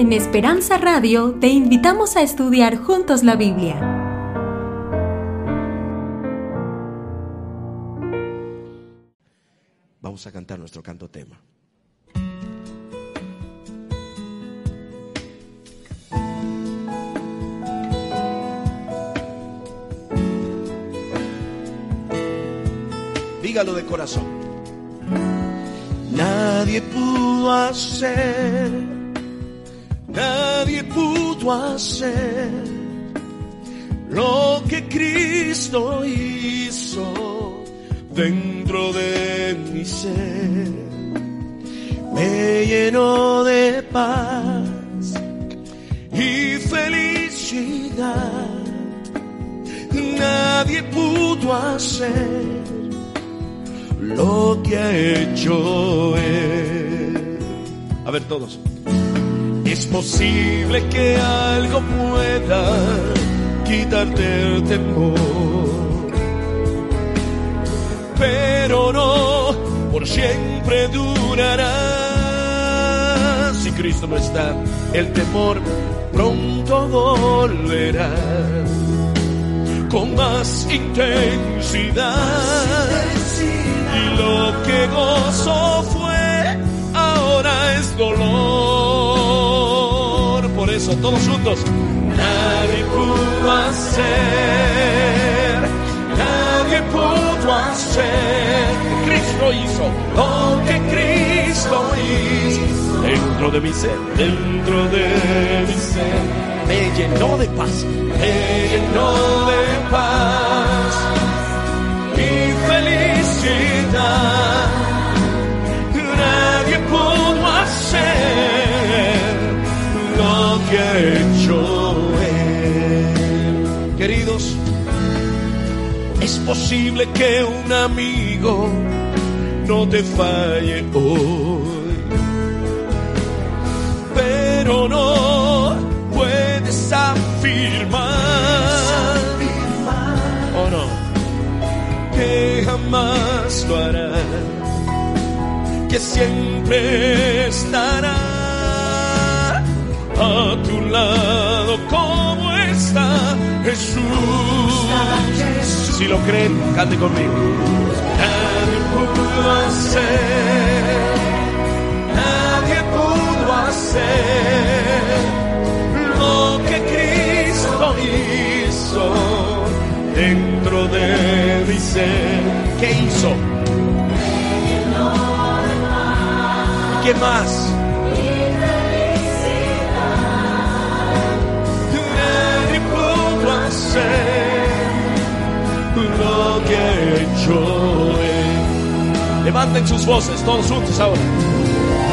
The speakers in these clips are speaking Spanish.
En Esperanza Radio te invitamos a estudiar juntos la Biblia. Vamos a cantar nuestro canto tema. Dígalo de corazón. Nadie pudo hacer, nadie pudo hacer lo que Cristo hizo dentro de mi ser. Me llenó de paz y felicidad. Nadie pudo hacer lo que ha hecho Él. A ver todos. Es posible que algo pueda quitarte el temor, pero no por siempre durará. Si Cristo no está, el temor pronto volverá con más intensidad. Y lo que gozo fue, ahora es dolor. Eso, todos juntos, nadie pudo hacer, nadie pudo hacer. Cristo hizo lo que Cristo hizo dentro de mi ser, dentro de mi ser. Me llenó de paz, me llenó de paz y felicidad. Nadie pudo hacer que hecho. Queridos, es posible que un amigo no te falle hoy, pero no puedes afirmar, oh no, que jamás lo hará, que siempre estará a tu lado como está Jesús. Si lo creen, cante conmigo. Nadie pudo hacer, nadie pudo hacer lo que Cristo hizo dentro de mi ser. ¿Qué hizo? ¿Qué más? Hacer lo que ha hecho. Levanten sus voces todos juntos ahora.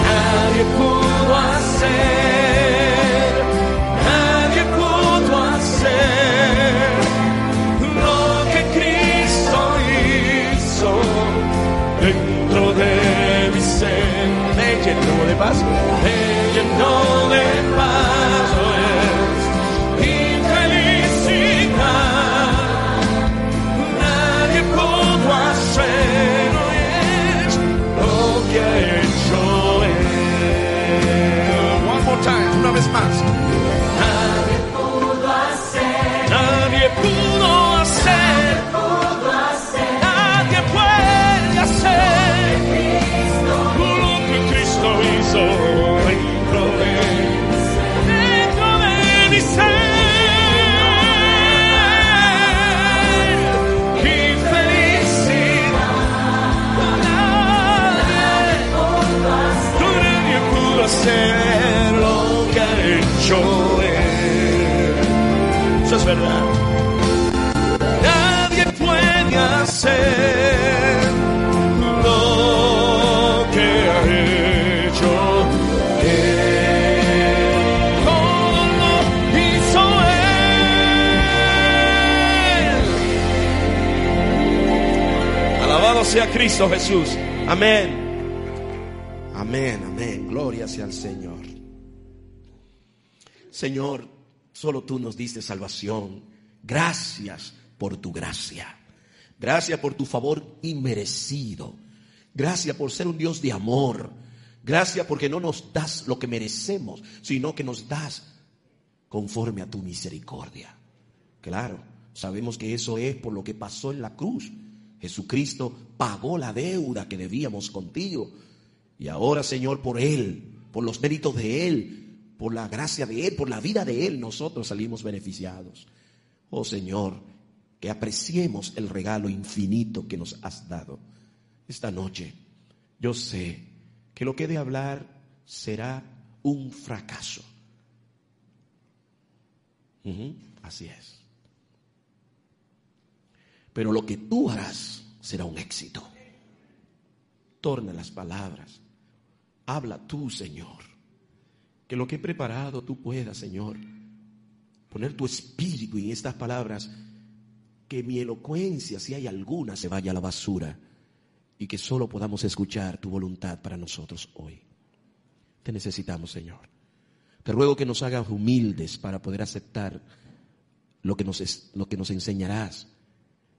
Nadie pudo hacer, nadie pudo hacer lo que Cristo hizo dentro de mi ser. Me llenó de paz, me llenó de paz. Una vez más. Nadie pudo hacer. Nadie pudo hacer. Nadie puede hacer lo que Cristo hizo dentro de, dentro de mi ser. Hecho Él. Eso es verdad. Nadie puede hacer lo que ha hecho Él. Todo lo hizo Él. Alabado sea Cristo Jesús. Amén. Amén, amén. Gloria sea al Señor. Señor, solo tú nos diste salvación. Gracias por tu gracia. Gracias por tu favor inmerecido. Gracias por ser un Dios de amor. Gracias porque no nos das lo que merecemos, sino que nos das conforme a tu misericordia. Claro, sabemos que eso es por lo que pasó en la cruz. Jesucristo pagó la deuda que debíamos contigo. Y ahora, Señor, por Él, por los méritos de Él, por la gracia de Él, por la vida de Él, nosotros salimos beneficiados. Oh Señor, que apreciemos el regalo infinito que nos has dado. Esta noche, yo sé que lo que he de hablar será un fracaso. así es. Pero lo que tú harás será un éxito. Torna las palabras. Habla tú, Señor. Que lo que he preparado tú puedas, Señor, poner tu espíritu en estas palabras. Que mi elocuencia, si hay alguna, se vaya a la basura. Y que solo podamos escuchar tu voluntad para nosotros hoy. Te necesitamos, Señor. Te ruego que nos hagas humildes para poder aceptar lo que nos, lo que nos enseñarás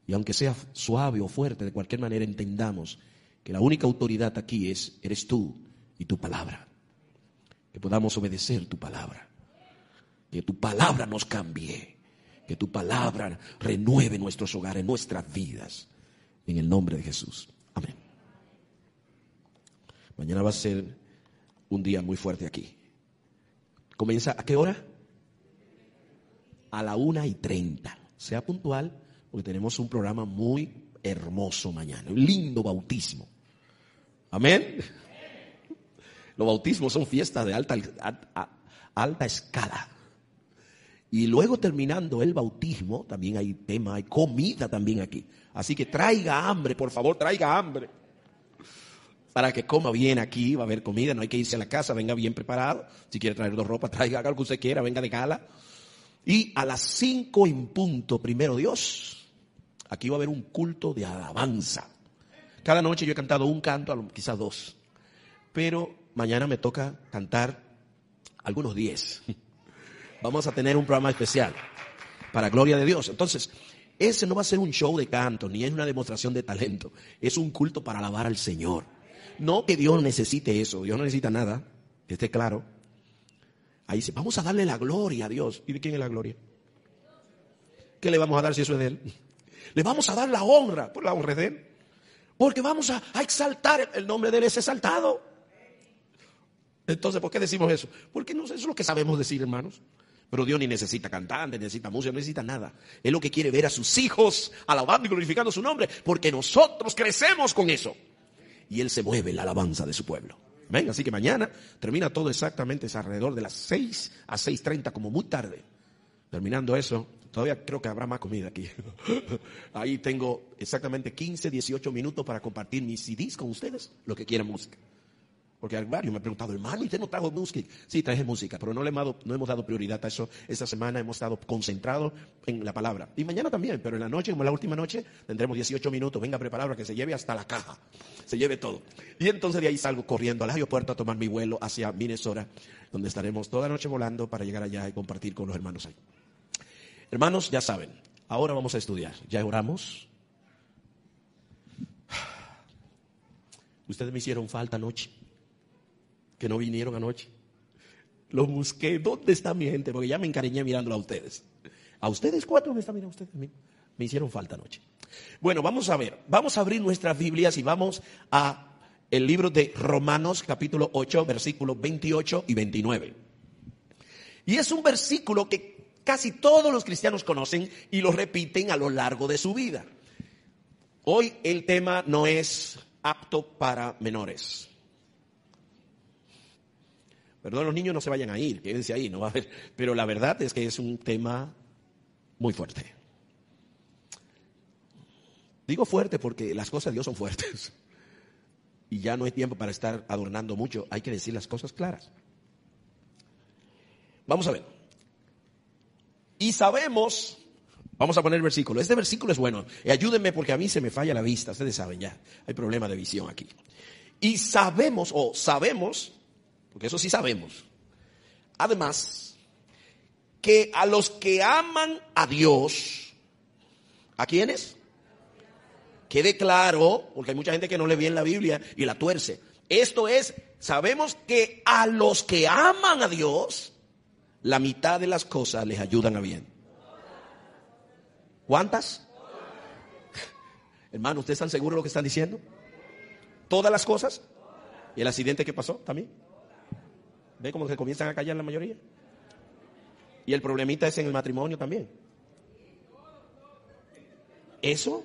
y aunque sea suave o fuerte, de cualquier manera entendamos que la única autoridad aquí es, eres tú y tu palabra. Que podamos obedecer tu palabra. Que tu palabra nos cambie. Que tu palabra renueve nuestros hogares, nuestras vidas. En el nombre de Jesús. Amén. Mañana va a ser un día muy fuerte aquí. ¿Comienza a qué hora? A la una y treinta. Sea puntual porque tenemos un programa muy hermoso mañana, un lindo bautismo. Amén. Los bautismos son fiestas de alta, alta escala. Y luego terminando el bautismo, también hay tema, hay comida también aquí. Así que traiga hambre, por favor, traiga hambre. Para que coma bien aquí, va a haber comida, no hay que irse a la casa, venga bien preparado. Si quiere traer dos ropas, traiga algo que usted quiera, venga de gala. Y a las cinco en punto, primero Dios, Aquí va a haber un culto de alabanza. Cada noche yo he cantado un canto, quizás dos. Pero mañana me toca cantar algunos diez. Vamos a tener un programa especial para gloria de Dios. Entonces, ese no va a ser un show de canto, ni es una demostración de talento. Es un culto para alabar al Señor. No que Dios necesite eso, Dios no necesita nada, que esté claro. Ahí dice, vamos a darle la gloria a Dios. ¿Y de quién es la gloria? ¿Qué le vamos a dar si eso es de Él? Le vamos a dar la honra por la honra de Él. Porque vamos a, exaltar el nombre de Él, es exaltado. Entonces, ¿por qué decimos eso? Porque no, eso es lo que sabemos decir, hermanos. Pero Dios ni necesita cantante, necesita música, no necesita nada. Él lo que quiere ver a sus hijos alabando y glorificando su nombre, porque nosotros crecemos con eso. Y Él se mueve la alabanza de su pueblo. Ven, así que mañana termina todo exactamente es alrededor de las 6 a 6.30, como muy tarde. Terminando eso, Todavía creo que habrá más comida aquí. Ahí tengo exactamente 15, 18 minutos para compartir mis CDs con ustedes, lo que quieran música. Porque varios me han preguntado, hermano, ¿usted no trajo música? Sí, traje música, pero no, le hemos no hemos dado prioridad a eso. Esta semana hemos estado concentrados en la palabra. Y mañana también, pero en la noche, como la última noche, tendremos 18 minutos. Venga preparado para que se lleve hasta la caja. Se lleve todo. Y entonces de ahí salgo corriendo al aeropuerto a tomar mi vuelo hacia Minnesota, donde estaremos toda la noche volando para llegar allá y compartir con los hermanos ahí. Hermanos, ya saben, ahora vamos a estudiar. ¿Ya oramos? Ustedes me hicieron falta anoche, que no vinieron anoche. Los busqué. ¿Dónde está mi gente? Porque ya me encariñé mirándolo a ustedes. A ustedes cuatro me están mirando ustedes a mí. Me hicieron falta anoche. Bueno, vamos a ver. Vamos a abrir nuestras Biblias y vamos a el libro de Romanos capítulo 8, versículos 28 y 29. Y es un versículo que casi todos los cristianos conocen y lo repiten a lo largo de su vida. Hoy el tema no es apto para menores. Perdón, los niños no se vayan a ir, quédense ahí, no va a haber. Pero la verdad es que es un tema muy fuerte. Digo fuerte porque las cosas de Dios son fuertes. Y ya no hay tiempo para estar adornando mucho, hay que decir las cosas claras. Vamos a ver. Y sabemos, vamos a poner el versículo, este versículo es bueno, ayúdenme porque a mí se me falla la vista, ustedes saben ya, hay problema de visión aquí. Y sabemos, o sabemos, porque eso sí sabemos, además, que a los que aman a Dios, ¿a quiénes? Quede claro, porque hay mucha gente que no lee bien la Biblia y la tuerce. Esto es, sabemos que a los que aman a Dios, la mitad de las cosas les ayudan a bien. ¿Cuántas? Hermano, ¿ustedes están seguros de lo que están diciendo? ¿Todas las cosas? ¿Y el accidente que pasó también? ¿Ve cómo se comienzan a callar la mayoría? Y el problemita es en el matrimonio también. Eso.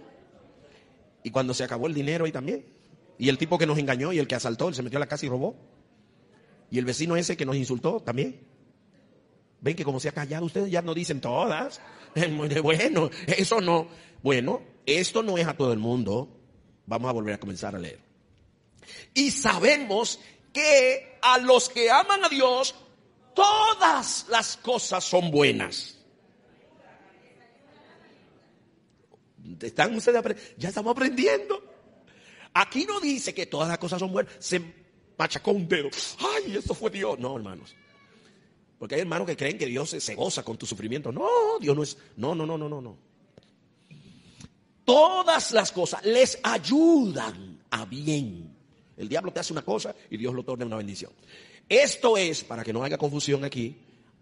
Y cuando se acabó el dinero ahí también. Y el tipo que nos engañó y el que asaltó, él se metió a la casa y robó. Y el vecino ese que nos insultó también. Ven que como se ha callado, ustedes ya no dicen todas. Bueno, eso no. Bueno, esto no es a todo el mundo. Vamos a volver a comenzar a leer. Y sabemos que a los que aman a Dios, todas las cosas son buenas. ¿Están ustedes ya estamos aprendiendo. Aquí no dice que todas las cosas son buenas. Se machacó un dedo. Ay, eso fue Dios. No, hermanos. Porque hay hermanos que creen que Dios se goza con tu sufrimiento. No, Dios no es. No, no, no, no, no, no. Todas las cosas les ayudan a bien. El diablo te hace una cosa y Dios lo torna en una bendición. Esto es, para que no haya confusión aquí,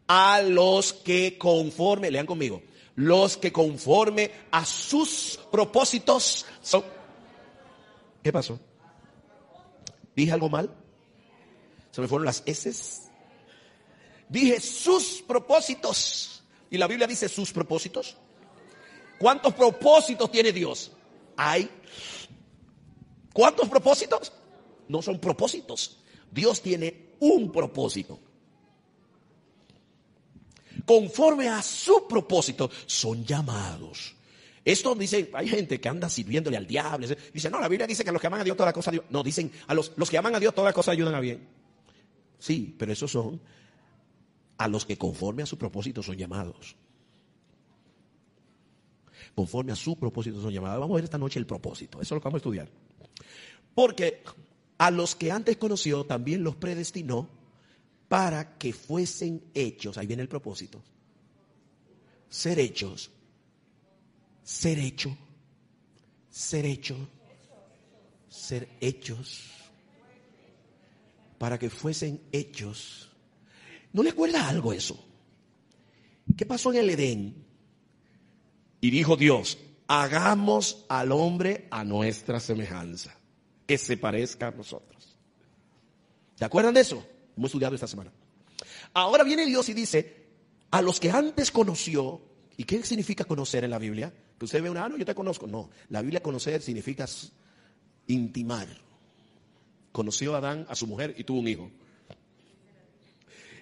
a los que conforme, lean conmigo, los que conforme a sus propósitos son... ¿Qué pasó? ¿Dije algo mal? ¿Se me fueron las S? Dije sus propósitos. Y la Biblia dice sus propósitos. ¿Cuántos propósitos tiene Dios? Hay. ¿Cuántos propósitos? No son propósitos. Dios tiene un propósito conforme a su propósito, son llamados. Esto dice, hay gente que anda sirviéndole al diablo. Dice, no, la Biblia dice que a los que aman a Dios toda la cosa. No, dicen, a los, los que aman a Dios toda la cosa ayudan a bien. Sí, pero esos son a los que conforme a su propósito son llamados. Conforme a su propósito son llamados. Vamos a ver esta noche el propósito. Eso es lo que vamos a estudiar. Porque a los que antes conoció también los predestinó para que fuesen hechos, ahí viene el propósito, ser hechos, ser hecho, ser hecho, ser hechos, para que fuesen hechos. ¿No le acuerda algo eso? ¿Qué pasó en el Edén? Y dijo Dios, hagamos al hombre a nuestra semejanza, que se parezca a nosotros. ¿Se acuerdan de eso? Hemos estudiado esta semana. Ahora viene Dios y dice, a los que antes conoció, ¿y qué significa conocer en la Biblia? Que usted ve una, ah, no, yo te conozco. No, la Biblia conocer significa intimar. Conoció a Adán, a su mujer y tuvo un hijo.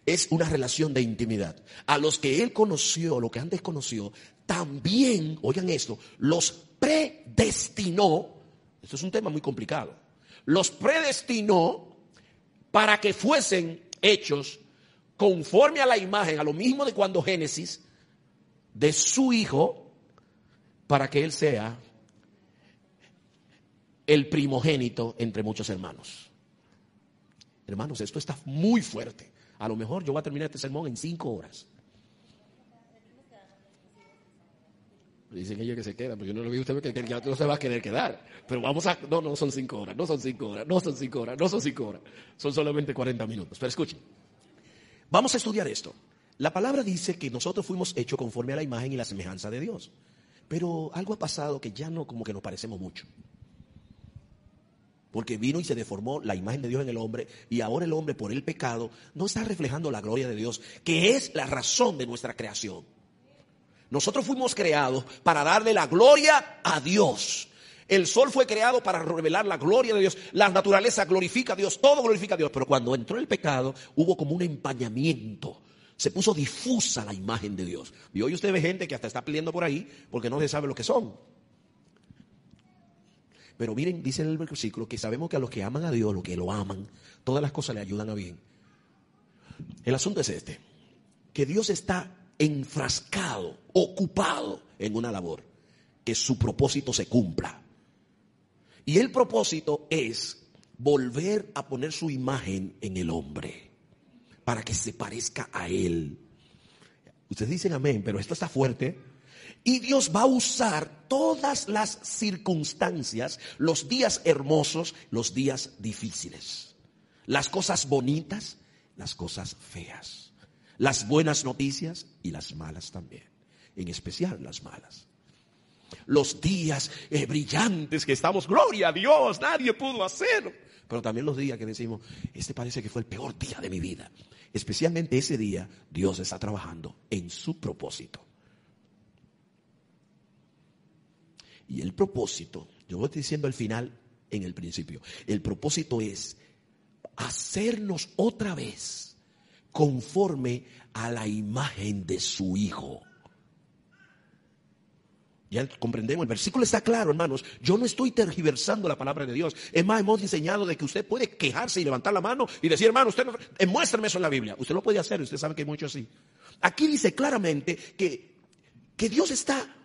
Es una relación de intimidad. A los que él conoció, lo que antes conoció, también, oigan esto, los predestinó. Esto es un tema muy complicado. Los predestinó para que fuesen hechos conforme a la imagen, a lo mismo de cuando Génesis, de su Hijo, para que Él sea el primogénito entre muchos hermanos. Hermanos, esto está muy fuerte. A lo mejor yo voy a terminar este sermón en cinco horas. Dicen ellos que se quedan, porque yo no lo vi usted que ya no se va a querer quedar. Pero vamos a. No, no son cinco horas, no son cinco horas, no son cinco horas, no son cinco horas. Son solamente 40 minutos. Pero escuchen. Vamos a estudiar esto. La palabra dice que nosotros fuimos hechos conforme a la imagen y la semejanza de Dios. Pero algo ha pasado que ya no como que nos parecemos mucho. Porque vino y se deformó la imagen de Dios en el hombre y ahora el hombre por el pecado no está reflejando la gloria de Dios, que es la razón de nuestra creación. Nosotros fuimos creados para darle la gloria a Dios. El sol fue creado para revelar la gloria de Dios. La naturaleza glorifica a Dios, todo glorifica a Dios. Pero cuando entró el pecado, hubo como un empañamiento. Se puso difusa la imagen de Dios. Y hoy usted ve gente que hasta está pidiendo por ahí porque no se sabe lo que son. Pero miren, dice el versículo que sabemos que a los que aman a Dios, los que lo aman, todas las cosas le ayudan a bien. El asunto es este, que Dios está enfrascado, ocupado en una labor, que su propósito se cumpla. Y el propósito es volver a poner su imagen en el hombre, para que se parezca a él. Ustedes dicen amén, pero esto está fuerte. Y Dios va a usar todas las circunstancias, los días hermosos, los días difíciles, las cosas bonitas, las cosas feas, las buenas noticias y las malas también, en especial las malas. Los días eh, brillantes que estamos, gloria a Dios, nadie pudo hacerlo. Pero también los días que decimos, este parece que fue el peor día de mi vida. Especialmente ese día, Dios está trabajando en su propósito. Y el propósito, yo voy diciendo al final, en el principio, el propósito es hacernos otra vez conforme a la imagen de su Hijo. Ya comprendemos, el versículo está claro, hermanos. Yo no estoy tergiversando la palabra de Dios. Es más, hemos enseñado de que usted puede quejarse y levantar la mano y decir, hermano, usted no, muéstrame eso en la Biblia. Usted lo puede hacer, usted sabe que hay mucho así. Aquí dice claramente que, que Dios está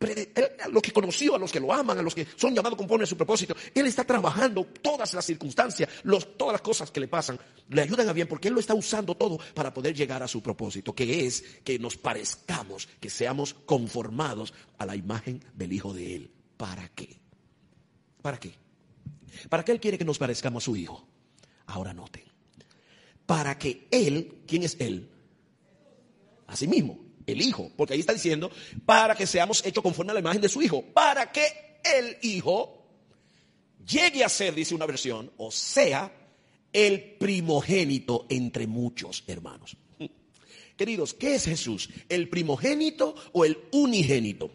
a los que conoció, a los que lo aman, a los que son llamados conforme a su propósito. Él está trabajando todas las circunstancias, todas las cosas que le pasan, le ayudan a bien porque Él lo está usando todo para poder llegar a su propósito, que es que nos parezcamos, que seamos conformados a la imagen del Hijo de Él. ¿Para qué? ¿Para qué? ¿Para qué Él quiere que nos parezcamos a su Hijo? Ahora noten. Para que Él, ¿quién es Él? sí mismo, el Hijo, porque ahí está diciendo, para que seamos hechos conforme a la imagen de su Hijo, para que el Hijo llegue a ser, dice una versión, o sea, el primogénito entre muchos hermanos. Queridos, ¿qué es Jesús? ¿El primogénito o el unigénito?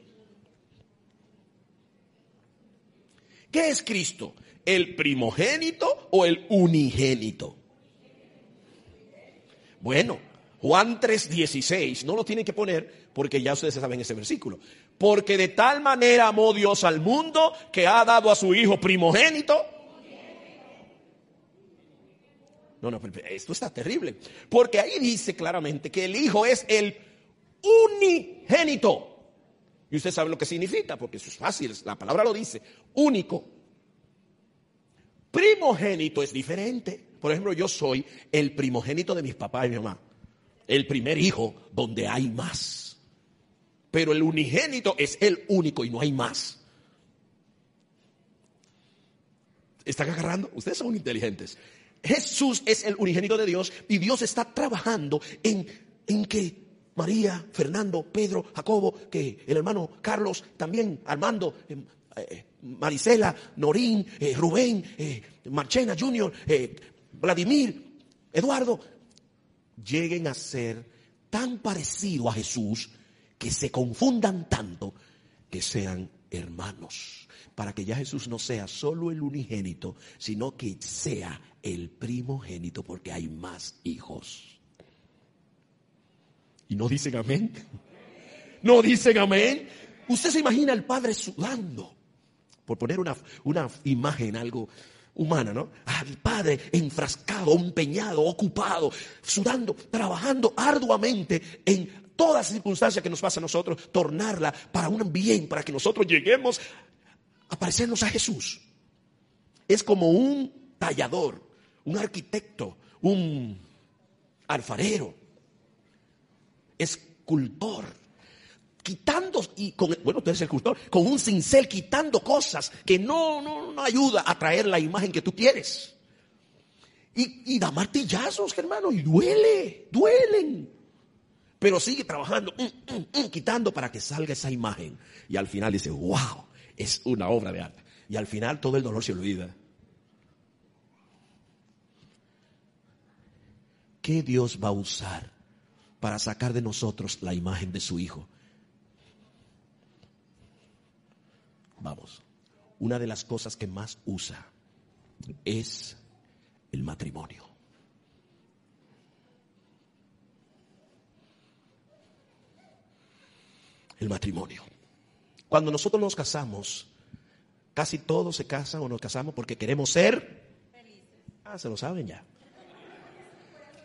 ¿Qué es Cristo? ¿El primogénito o el unigénito? Bueno, Juan 3:16, no lo tienen que poner porque ya ustedes saben ese versículo. Porque de tal manera amó Dios al mundo que ha dado a su Hijo primogénito. No, no, esto está terrible. Porque ahí dice claramente que el Hijo es el unigénito. Y usted sabe lo que significa, porque eso es fácil, la palabra lo dice, único. Primogénito es diferente. Por ejemplo, yo soy el primogénito de mis papás y mi mamá el primer hijo donde hay más. Pero el unigénito es el único y no hay más. ¿Están agarrando? Ustedes son inteligentes. Jesús es el unigénito de Dios y Dios está trabajando en, en que María, Fernando, Pedro, Jacobo, que el hermano Carlos, también Armando, eh, eh, Marisela, Norín, eh, Rubén, Marchena Junior, Vladimir, Eduardo, lleguen a ser tan parecidos a Jesús que se confundan tanto que sean hermanos. Para que ya Jesús no sea solo el unigénito, sino que sea el primogénito porque hay más hijos. ¿Y no dicen amén? ¿No dicen amén? Usted se imagina al Padre sudando, por poner una, una imagen, algo humana, ¿no? Al Padre enfrascado, empeñado, ocupado, sudando, trabajando arduamente en todas las circunstancias que nos pasa a nosotros, tornarla para un bien, para que nosotros lleguemos a parecernos a Jesús. Es como un tallador, un arquitecto, un alfarero, escultor quitando, y con, bueno, tú eres el cultor, con un cincel quitando cosas que no, no, no ayuda a traer la imagen que tú quieres. Y, da martillazos, hermano, y duele, duelen. Pero sigue trabajando, mm, mm, mm, quitando para que salga esa imagen. Y al final dice, wow, es una obra de arte. Y al final todo el dolor se olvida. ¿Qué Dios va a usar para sacar de nosotros la imagen de su Hijo? Vamos, una de las cosas que más usa es el matrimonio. El matrimonio. Cuando nosotros nos casamos, casi todos se casan o nos casamos porque queremos ser Ah, se lo saben ya.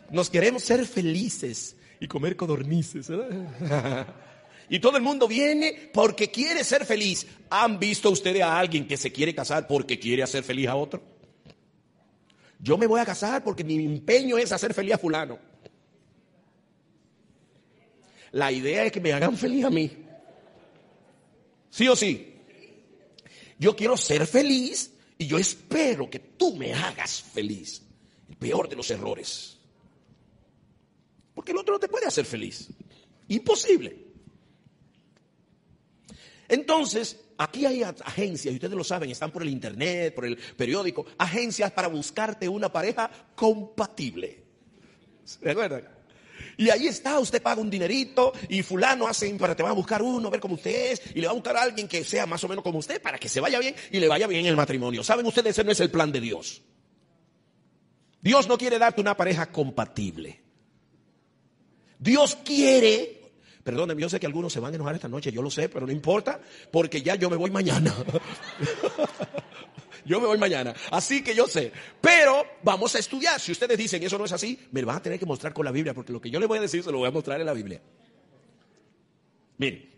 Nos queremos ser felices y comer codornices. Y todo el mundo viene porque quiere ser feliz. ¿Han visto ustedes a alguien que se quiere casar porque quiere hacer feliz a otro? Yo me voy a casar porque mi empeño es hacer feliz a fulano. La idea es que me hagan feliz a mí. ¿Sí o sí? Yo quiero ser feliz y yo espero que tú me hagas feliz. El peor de los errores. Porque el otro no te puede hacer feliz. Imposible. Entonces, aquí hay agencias, y ustedes lo saben, están por el internet, por el periódico, agencias para buscarte una pareja compatible. ¿Se acuerdan? Y ahí está, usted paga un dinerito y fulano hace para te va a buscar uno, a ver cómo usted es, y le va a buscar a alguien que sea más o menos como usted para que se vaya bien y le vaya bien el matrimonio. ¿Saben ustedes? Ese no es el plan de Dios. Dios no quiere darte una pareja compatible. Dios quiere Perdóneme, yo sé que algunos se van a enojar esta noche, yo lo sé, pero no importa, porque ya yo me voy mañana. yo me voy mañana. Así que yo sé. Pero vamos a estudiar. Si ustedes dicen eso no es así, me lo van a tener que mostrar con la Biblia, porque lo que yo les voy a decir se lo voy a mostrar en la Biblia. Miren,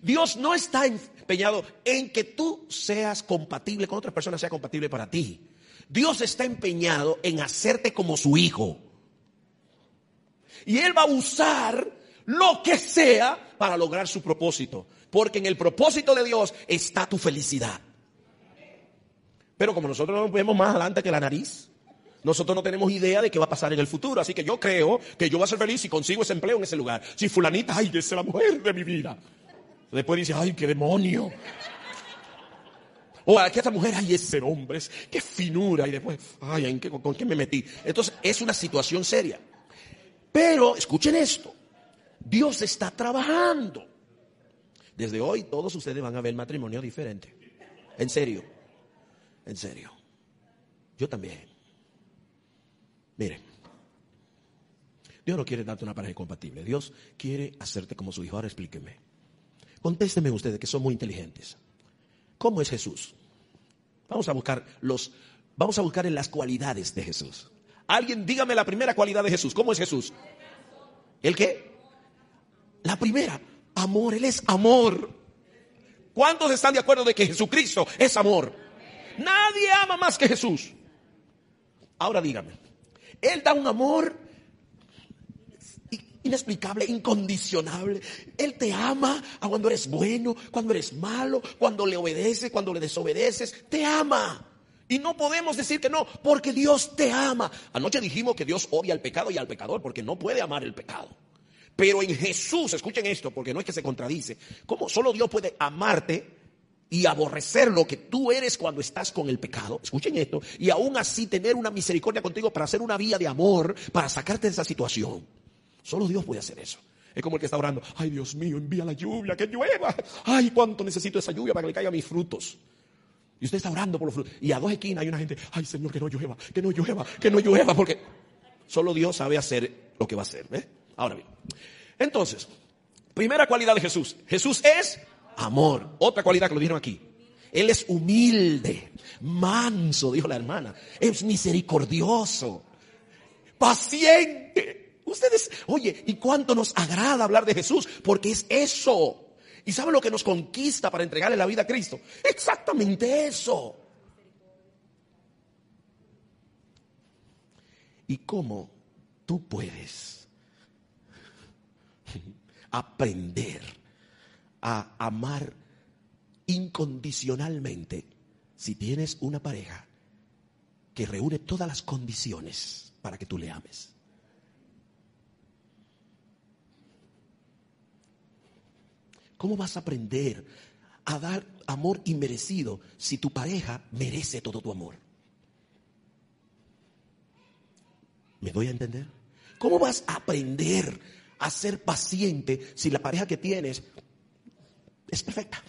Dios no está empeñado en que tú seas compatible con otras personas, sea compatible para ti. Dios está empeñado en hacerte como su hijo. Y Él va a usar lo que sea para lograr su propósito. Porque en el propósito de Dios está tu felicidad. Pero como nosotros no vemos más adelante que la nariz, nosotros no tenemos idea de qué va a pasar en el futuro. Así que yo creo que yo voy a ser feliz si consigo ese empleo en ese lugar. Si fulanita, ay, es la mujer de mi vida. Después dice, ay, qué demonio. O aquí esta mujer, ay, ese hombre, qué finura. Y después, ay, ¿en qué, ¿con qué me metí? Entonces, es una situación seria. Pero, escuchen esto. Dios está trabajando. Desde hoy todos ustedes van a ver matrimonio diferente. En serio. En serio. Yo también. Miren. Dios no quiere darte una pareja incompatible. Dios quiere hacerte como su hijo. Ahora explíquenme. Contéstenme ustedes que son muy inteligentes. ¿Cómo es Jesús? Vamos a buscar los vamos a buscar en las cualidades de Jesús. Alguien dígame la primera cualidad de Jesús. ¿Cómo es Jesús? ¿El qué? La primera, amor, Él es amor. ¿Cuántos están de acuerdo de que Jesucristo es amor? Nadie ama más que Jesús. Ahora dígame, Él da un amor inexplicable, incondicionable. Él te ama a cuando eres bueno, cuando eres malo, cuando le obedeces, cuando le desobedeces. Te ama. Y no podemos decir que no, porque Dios te ama. Anoche dijimos que Dios odia al pecado y al pecador, porque no puede amar el pecado. Pero en Jesús, escuchen esto, porque no es que se contradice, ¿cómo solo Dios puede amarte y aborrecer lo que tú eres cuando estás con el pecado? Escuchen esto, y aún así tener una misericordia contigo para hacer una vía de amor, para sacarte de esa situación. Solo Dios puede hacer eso. Es como el que está orando, ay Dios mío, envía la lluvia, que llueva. Ay, cuánto necesito esa lluvia para que le caigan mis frutos. Y usted está orando por los frutos. Y a dos esquinas hay una gente, ay Señor, que no llueva, que no llueva, que no llueva, porque solo Dios sabe hacer lo que va a hacer. ¿ves? Ahora bien, entonces, primera cualidad de Jesús. Jesús es amor. Otra cualidad que lo dijeron aquí. Él es humilde, manso, dijo la hermana. Es misericordioso, paciente. Ustedes, oye, ¿y cuánto nos agrada hablar de Jesús? Porque es eso. ¿Y sabe lo que nos conquista para entregarle la vida a Cristo? Exactamente eso. ¿Y cómo tú puedes aprender a amar incondicionalmente si tienes una pareja que reúne todas las condiciones para que tú le ames. ¿Cómo vas a aprender a dar amor inmerecido si tu pareja merece todo tu amor? ¿Me doy a entender? ¿Cómo vas a aprender a ser paciente si la pareja que tienes es perfecta.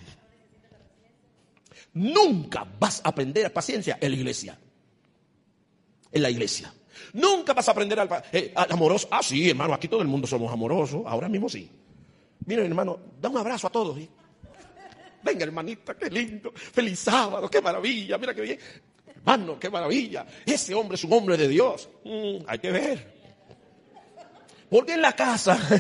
Nunca vas a aprender a paciencia en la iglesia. En la iglesia. Nunca vas a aprender al, eh, amoroso. Ah, sí, hermano, aquí todo el mundo somos amorosos. Ahora mismo sí. Miren, hermano, da un abrazo a todos. Venga, hermanita, qué lindo. Feliz sábado, qué maravilla. Mira qué bien. Hermano, qué maravilla. Ese hombre es un hombre de Dios. Mm, hay que ver. Porque en la casa,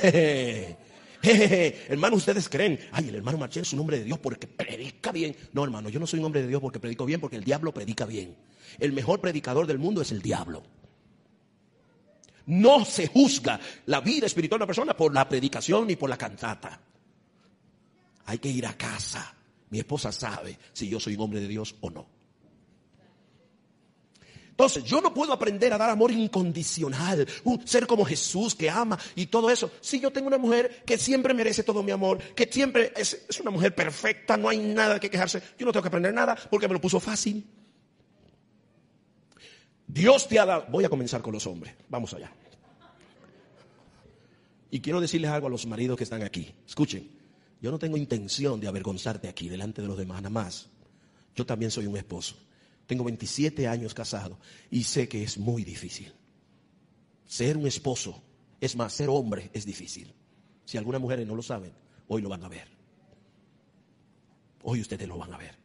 hermano, ustedes creen, ay, el hermano Marchel es un hombre de Dios porque predica bien. No, hermano, yo no soy un hombre de Dios porque predico bien, porque el diablo predica bien. El mejor predicador del mundo es el diablo. No se juzga la vida espiritual de una persona por la predicación ni por la cantata. Hay que ir a casa Mi esposa sabe si yo soy un hombre de Dios o no. Entonces, yo no puedo aprender a dar amor incondicional, un ser como Jesús que ama y todo eso. Si yo tengo una mujer que siempre merece todo mi amor, que siempre es, es una mujer perfecta, no hay nada que quejarse, yo no tengo que aprender nada porque me lo puso fácil. Dios te ha dado, voy a comenzar con los hombres, vamos allá. Y quiero decirles algo a los maridos que están aquí. Escuchen, yo no tengo intención de avergonzarte aquí delante de los demás, nada más. Yo también soy un esposo. Tengo 27 años casado y sé que es muy difícil. Ser un esposo, es más, ser hombre es difícil. Si algunas mujeres no lo saben, hoy lo van a ver. Hoy ustedes lo van a ver.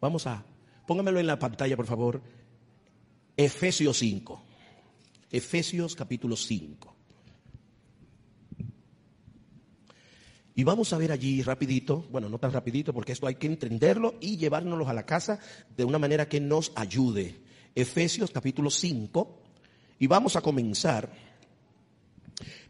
Vamos a, póngamelo en la pantalla, por favor. Efesios 5. Efesios capítulo 5. Y vamos a ver allí rapidito, bueno, no tan rapidito porque esto hay que entenderlo y llevárnoslo a la casa de una manera que nos ayude. Efesios capítulo 5 y vamos a comenzar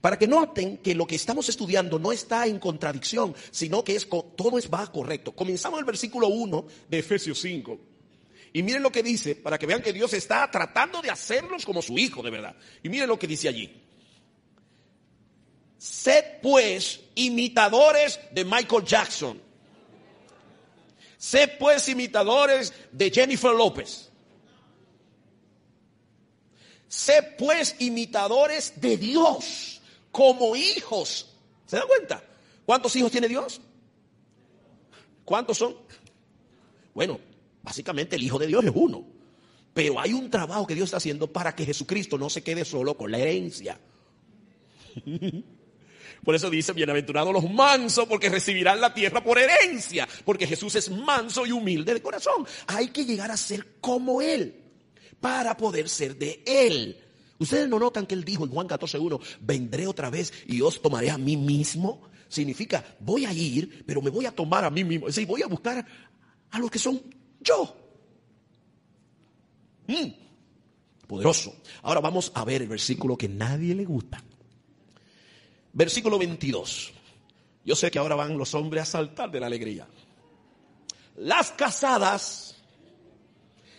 para que noten que lo que estamos estudiando no está en contradicción, sino que es todo es va correcto. Comenzamos el versículo 1 de Efesios 5. Y miren lo que dice, para que vean que Dios está tratando de hacerlos como su hijo, de verdad. Y miren lo que dice allí. Sed pues imitadores de Michael Jackson. Sed pues imitadores de Jennifer López. Sed pues imitadores de Dios como hijos. ¿Se dan cuenta? ¿Cuántos hijos tiene Dios? ¿Cuántos son? Bueno, básicamente el Hijo de Dios es uno. Pero hay un trabajo que Dios está haciendo para que Jesucristo no se quede solo con la herencia. Por eso dice, bienaventurados los mansos, porque recibirán la tierra por herencia, porque Jesús es manso y humilde de corazón. Hay que llegar a ser como Él, para poder ser de Él. Ustedes no notan que Él dijo en Juan 14.1, vendré otra vez y os tomaré a mí mismo. Significa, voy a ir, pero me voy a tomar a mí mismo. Es decir, voy a buscar a los que son yo. Mm. Poderoso. Ahora vamos a ver el versículo que nadie le gusta. Versículo 22. Yo sé que ahora van los hombres a saltar de la alegría. Las casadas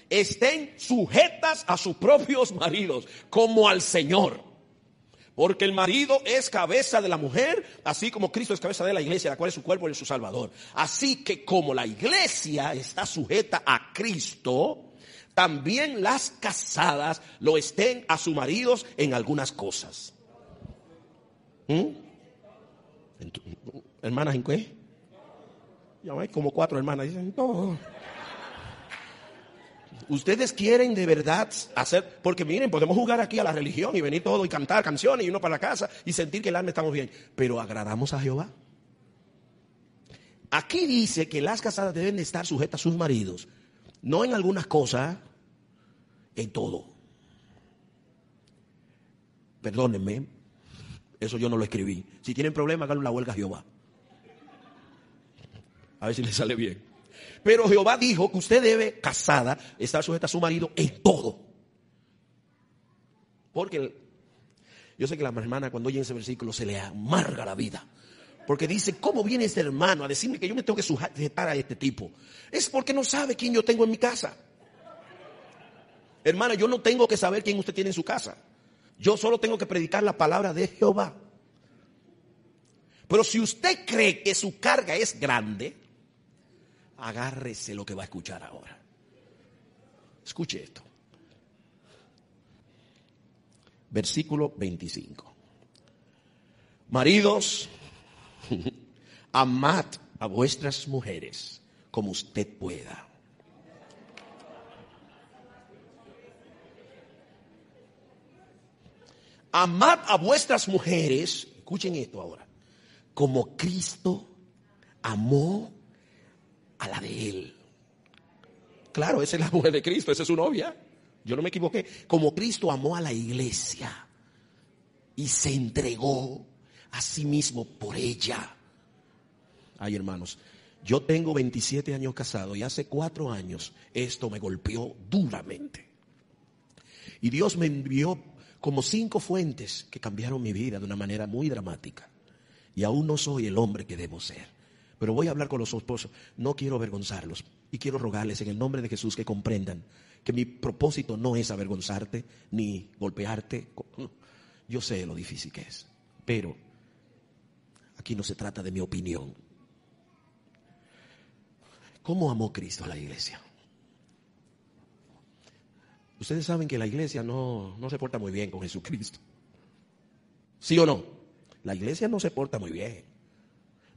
estén sujetas a sus propios maridos, como al Señor. Porque el marido es cabeza de la mujer, así como Cristo es cabeza de la iglesia, la cual es su cuerpo y su Salvador. Así que como la iglesia está sujeta a Cristo, también las casadas lo estén a sus maridos en algunas cosas. ¿Mm? ¿Hermanas en qué? Ya hay como cuatro hermanas. Dicen, no. Ustedes quieren de verdad hacer, porque miren, podemos jugar aquí a la religión y venir todo y cantar canciones y uno para la casa y sentir que el alma estamos bien, pero agradamos a Jehová. Aquí dice que las casadas deben de estar sujetas a sus maridos, no en algunas cosas, en todo. Perdónenme, eso yo no lo escribí. Si tienen problemas, hagan una huelga a Jehová. A ver si les sale bien. Pero Jehová dijo que usted debe, casada, estar sujeta a su marido en todo. Porque yo sé que la hermana cuando oye ese versículo se le amarga la vida. Porque dice, ¿cómo viene este hermano a decirme que yo me tengo que sujetar a este tipo? Es porque no sabe quién yo tengo en mi casa. Hermana, yo no tengo que saber quién usted tiene en su casa. Yo solo tengo que predicar la palabra de Jehová. Pero si usted cree que su carga es grande, agárrese lo que va a escuchar ahora. Escuche esto. Versículo 25. Maridos, amad a vuestras mujeres como usted pueda Amad a vuestras mujeres, escuchen esto ahora, como Cristo amó a la de él. Claro, esa es la mujer de Cristo, esa es su novia. Yo no me equivoqué. Como Cristo amó a la iglesia y se entregó a sí mismo por ella. Ay, hermanos, yo tengo 27 años casado y hace cuatro años esto me golpeó duramente. Y Dios me envió como cinco fuentes que cambiaron mi vida de una manera muy dramática. Y aún no soy el hombre que debo ser. Pero voy a hablar con los esposos. No quiero avergonzarlos. Y quiero rogarles en el nombre de Jesús que comprendan que mi propósito no es avergonzarte ni golpearte. Yo sé lo difícil que es. Pero aquí no se trata de mi opinión. ¿Cómo amó Cristo a la iglesia? Ustedes saben que la iglesia no, no se porta muy bien con Jesucristo. ¿Sí o no? La iglesia no se porta muy bien.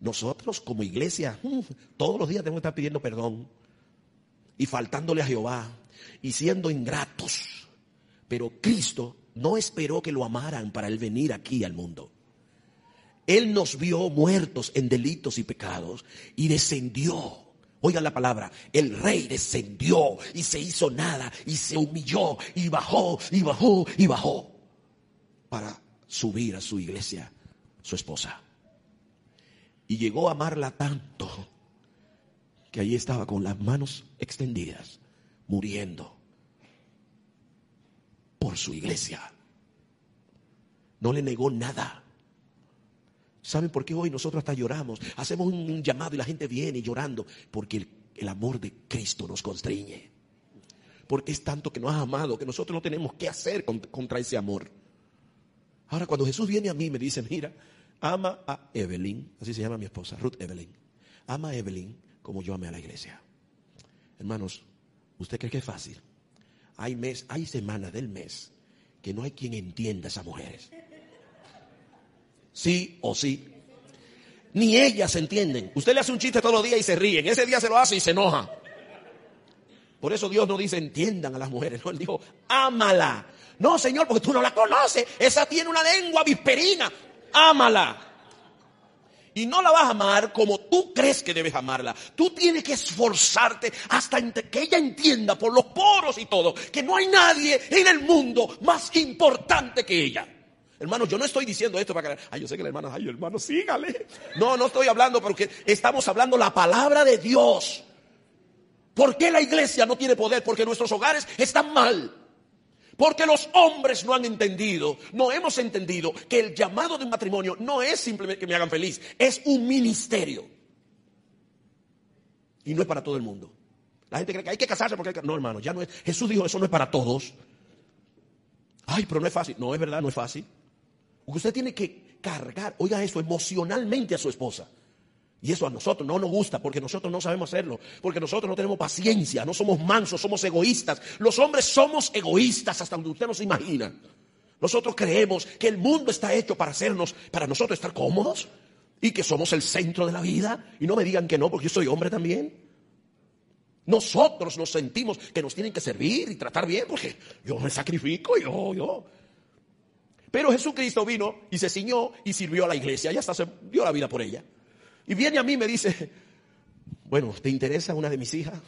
Nosotros como iglesia, mm, todos los días tenemos que estar pidiendo perdón y faltándole a Jehová y siendo ingratos. Pero Cristo no esperó que lo amaran para él venir aquí al mundo. Él nos vio muertos en delitos y pecados y descendió. Oigan la palabra, el rey descendió y se hizo nada y se humilló y bajó y bajó y bajó para subir a su iglesia, su esposa. Y llegó a amarla tanto que allí estaba con las manos extendidas, muriendo por su iglesia. No le negó nada. ¿Saben por qué hoy nosotros hasta lloramos? Hacemos un, llamado y la gente viene llorando porque el, el amor de Cristo nos constriñe. Porque es tanto que nos ha amado que nosotros no tenemos qué hacer contra ese amor. Ahora, cuando Jesús viene a mí, me dice, mira, ama a Evelyn, así se llama mi esposa, Ruth Evelyn. Ama a Evelyn como yo amé a la iglesia. Hermanos, ¿usted cree que es fácil? Hay mes, hay semanas del mes que no hay quien entienda a esas mujeres. Sí o sí. Ni ellas entienden. Usted le hace un chiste todos los días y se ríen. Ese día se lo hace y se enoja. Por eso Dios no dice entiendan a las mujeres. No, Él dijo, ámala. No, Señor, porque tú no la conoces. Esa tiene una lengua visperina ámala. Y no la vas a amar como tú crees que debes amarla. Tú tienes que esforzarte hasta que ella entienda por los poros y todo que no hay nadie en el mundo más importante que ella. Hermano, yo no estoy diciendo esto para que, ay, yo sé que la hermana, ay, hermano, sígale. No, no estoy hablando porque estamos hablando la palabra de Dios. ¿Por qué la iglesia no tiene poder? Porque nuestros hogares están mal. Porque los hombres no han entendido, no hemos entendido que el llamado de matrimonio no es simplemente que me hagan feliz, es un ministerio. Y no es para todo el mundo. La gente cree que hay que casarse porque hay que... No, hermano, ya no es. Jesús dijo, eso no es para todos. Ay, pero no es fácil. No, es verdad, no es fácil. Usted tiene que cargar, oiga eso, emocionalmente a su esposa. Y eso a nosotros no nos gusta porque nosotros no sabemos hacerlo, porque nosotros no tenemos paciencia, no somos mansos, somos egoístas. Los hombres somos egoístas hasta donde usted no se imagina. Nosotros creemos que el mundo está hecho para hacernos, para nosotros estar cómodos y que somos el centro de la vida. Y no me digan que no, porque yo soy hombre también. Nosotros nos sentimos que nos tienen que servir y tratar bien, porque yo me sacrifico, yo, yo. Pero Jesucristo vino y se ciñó y sirvió a la iglesia y hasta se dio la vida por ella. Y viene a mí y me dice, bueno, ¿te interesa una de mis hijas?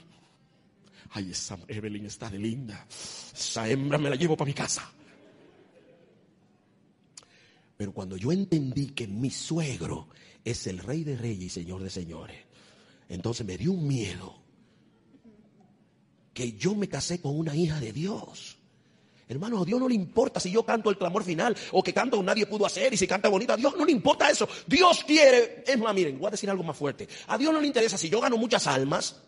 Ay, esa Evelyn está de linda. Esa hembra me la llevo para mi casa. Pero cuando yo entendí que mi suegro es el rey de reyes y señor de señores, entonces me dio un miedo que yo me casé con una hija de Dios. Hermano, a Dios no le importa si yo canto el clamor final o que canto nadie pudo hacer y si canta bonito. A Dios no le importa eso. Dios quiere. Es más, miren, voy a decir algo más fuerte. A Dios no le interesa si yo gano muchas almas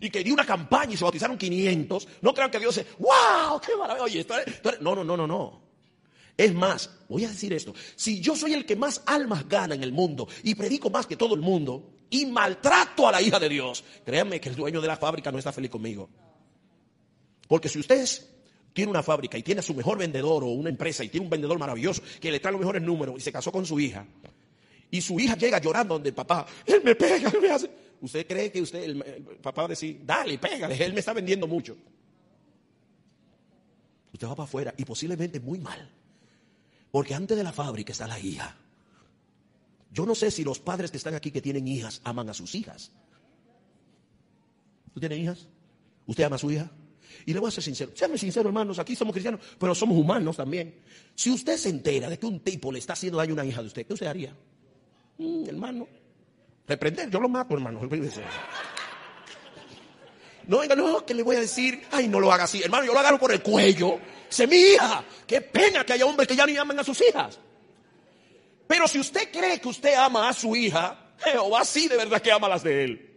y que di una campaña y se bautizaron 500. No crean que Dios dice, ¡Wow! ¡Qué maravilla! Oye, No, no, no, no, no. Es más, voy a decir esto. Si yo soy el que más almas gana en el mundo y predico más que todo el mundo y maltrato a la hija de Dios, créanme que el dueño de la fábrica no está feliz conmigo. Porque si ustedes tiene una fábrica y tiene a su mejor vendedor o una empresa y tiene un vendedor maravilloso que le trae los mejores números y se casó con su hija, y su hija llega llorando donde el papá, él me pega, él me hace. ¿Usted cree que usted, el, papá va a decir, dale, pégale, él me está vendiendo mucho? Usted va para afuera y posiblemente muy mal. Porque antes de la fábrica está la hija. Yo no sé si los padres que están aquí que tienen hijas aman a sus hijas. ¿Tú tienes hijas? ¿Usted ama a su hija? Y le voy a ser sincero, sean sincero, hermanos, aquí somos cristianos, pero somos humanos también. Si usted se entera de que un tipo le está haciendo daño a una hija de usted, ¿qué usted haría? Mm, hermano, reprender, yo lo mato, hermano. No, venga, no, que le voy a decir, ay, no lo haga así. Hermano, yo lo agarro por el cuello. Se mi hija. Qué pena que haya hombres que ya ni aman a sus hijas. Pero si usted cree que usted ama a su hija, Jehová sí de verdad que ama las de él.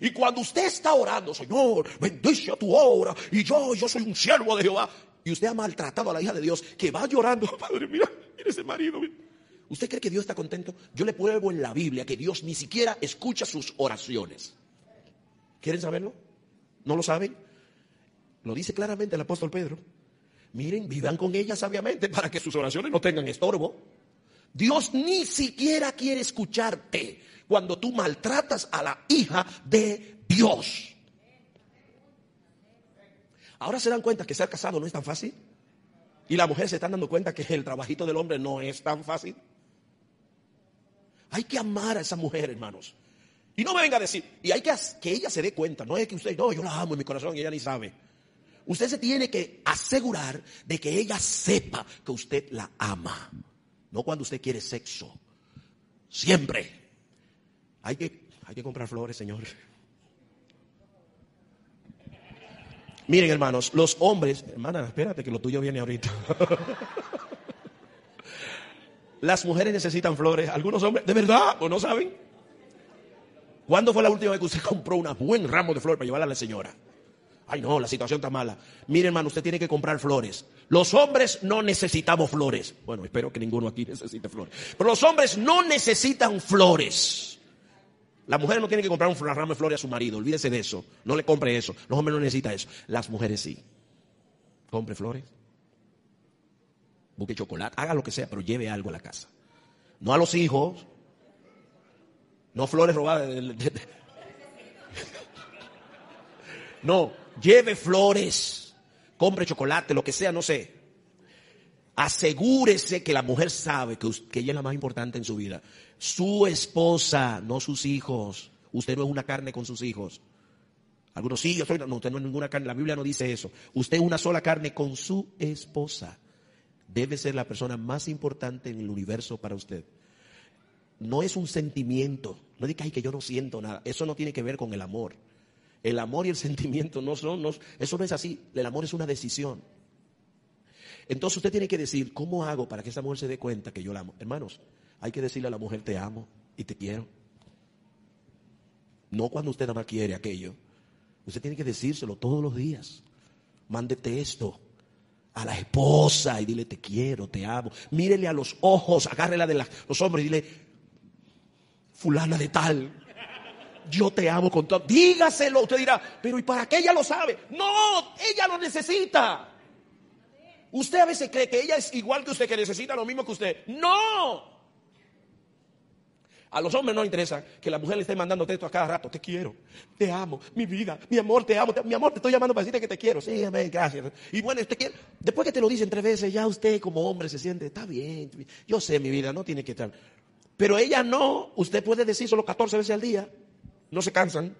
Y cuando usted está orando, Señor, bendice a tu obra, y yo, yo soy un siervo de Jehová, y usted ha maltratado a la hija de Dios, que va llorando, Padre, mira, mira ese marido. ¿Usted cree que Dios está contento? Yo le pruebo en la Biblia que Dios ni siquiera escucha sus oraciones. ¿Quieren saberlo? ¿No lo saben? Lo dice claramente el apóstol Pedro. Miren, vivan con ella sabiamente para que sus oraciones no tengan estorbo. Dios ni siquiera quiere escucharte cuando tú maltratas a la hija de Dios. Ahora se dan cuenta que ser casado no es tan fácil. Y la mujer se están dando cuenta que el trabajito del hombre no es tan fácil. Hay que amar a esa mujer, hermanos. Y no me venga a decir, y hay que que ella se dé cuenta, no es que usted, no, yo la amo en mi corazón y ella ni sabe. Usted se tiene que asegurar de que ella sepa que usted la ama. No cuando usted quiere sexo. Siempre. Hay que, hay que comprar flores, Señor. Miren, hermanos, los hombres, hermana, espérate que lo tuyo viene ahorita. Las mujeres necesitan flores, algunos hombres, ¿de verdad? ¿O no saben? ¿Cuándo fue la última vez que usted compró un buen ramo de flores para llevarla a la señora? Ay, no, la situación está mala. Mire, hermano, usted tiene que comprar flores. Los hombres no necesitamos flores. Bueno, espero que ninguno aquí necesite flores. Pero los hombres no necesitan flores. La mujer no tiene que comprar un ramo de flores a su marido. Olvídese de eso. No le compre eso. Los hombres no necesitan eso. Las mujeres sí. Compre flores. Busque chocolate. Haga lo que sea, pero lleve algo a la casa. No a los hijos. No flores robadas. No, lleve flores, compre chocolate, lo que sea, no sé. Asegúrese que la mujer sabe que, ella es la más importante en su vida. Su esposa, no sus hijos. Usted no es una carne con sus hijos. Algunos sí, yo soy, no, usted no es ninguna carne. La Biblia no dice eso. Usted es una sola carne con su esposa. Debe ser la persona más importante en el universo para usted. No es un sentimiento. No diga, ay, que yo no siento nada. Eso no tiene que ver con el amor. El amor y el sentimiento no son, eso no es así. El amor es una decisión. Entonces usted tiene que decir, ¿cómo hago para que esa mujer se dé cuenta que yo la amo? Hermanos, hay que decirle a la mujer, te amo y te quiero. No cuando usted nada más quiere aquello. Usted tiene que decírselo todos los días. Mándete esto a la esposa y dile, te quiero, te amo. Mírele a los ojos, agárrela de los hombres y dile, fulana de tal, yo te amo con todo. Dígaselo. Usted dirá, pero ¿y para qué ella lo sabe? No, ella lo necesita. Usted a veces cree que ella es igual que usted, que necesita lo mismo que usted. No. A los hombres no interesa que la mujer le esté mandando texto a cada rato. Te quiero, te amo, mi vida, mi amor, te amo. mi amor, te estoy llamando para decirte que te quiero. Sí, amén, gracias. Y bueno, usted después que te lo dicen tres veces, ya usted como hombre se siente, está bien. Yo sé, mi vida, no tiene que estar. Pero ella no, usted puede decir solo 14 veces al día no se cansan.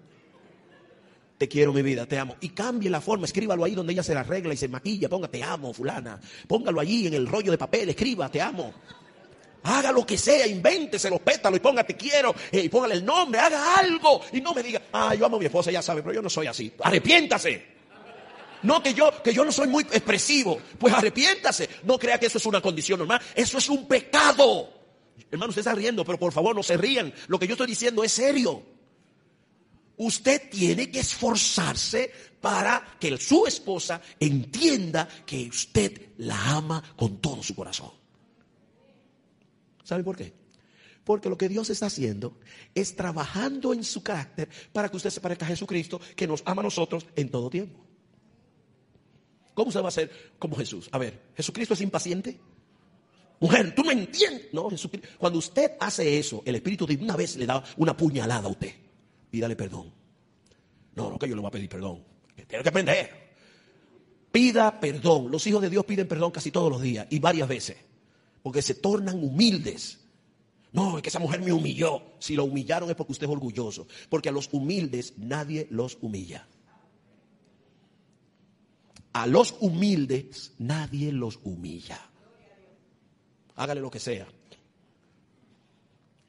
Te quiero mi vida, te amo. Y cambie la forma, escríbalo ahí donde ella se la arregla y se maquilla. Ponga, te amo, fulana. Póngalo allí en el rollo de papel, escriba, te amo. Haga lo que sea, invéntese los pétalos y ponga te quiero eh, y póngale el nombre, haga algo y no me diga, ah, yo amo a mi esposa, ya sabe, pero yo no soy así. Arrepiéntase. No que yo, que yo no soy muy expresivo, pues arrepiéntase. No crea que eso es una condición normal, eso es un pecado. Hermano, usted está riendo, pero por favor no se rían. Lo que yo estoy diciendo es serio usted tiene que esforzarse para que su esposa entienda que usted la ama con todo su corazón. ¿Sabe por qué? Porque lo que Dios está haciendo es trabajando en su carácter para que usted se parezca a Jesucristo, que nos ama a nosotros en todo tiempo. ¿Cómo usted va a ser como Jesús? A ver, ¿Jesucristo es impaciente? Mujer, tú no entiendes. No, Jesucristo. Cuando usted hace eso, el Espíritu de una vez le da una puñalada a usted pídale perdón. No, no, que yo le voy a pedir perdón. Tiene que aprender. Pida perdón. Los hijos de Dios piden perdón casi todos los días y varias veces. Porque se tornan humildes. No, es que esa mujer me humilló. Si lo humillaron es porque usted es orgulloso. Porque a los humildes nadie los humilla. A los humildes nadie los humilla. Hágale lo que sea.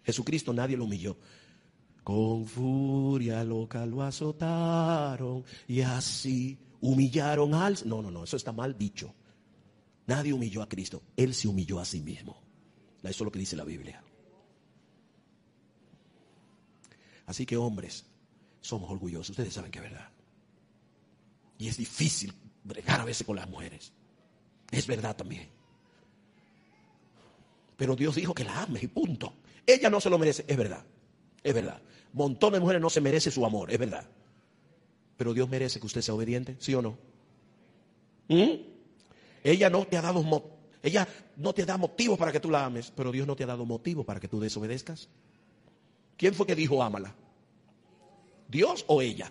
Jesucristo nadie lo humilló. Con furia loca lo azotaron y así humillaron al... No, no, no, eso está mal dicho. Nadie humilló a Cristo, Él se humilló a sí mismo. Eso es lo que dice la Biblia. Así que hombres, somos orgullosos. Ustedes saben que es verdad. Y es difícil bregar a veces con las mujeres. Es verdad también. Pero Dios dijo que la ame y punto. Ella no se lo merece, es verdad. Es verdad. Montón de mujeres no se merece su amor, es verdad. Pero Dios merece que usted sea obediente, ¿sí o no? ¿Mm? Ella no te ha dado ella no te da motivos para que tú la ames, pero Dios no te ha dado motivos para que tú desobedezcas. ¿Quién fue que dijo ámala? ¿Dios o ella?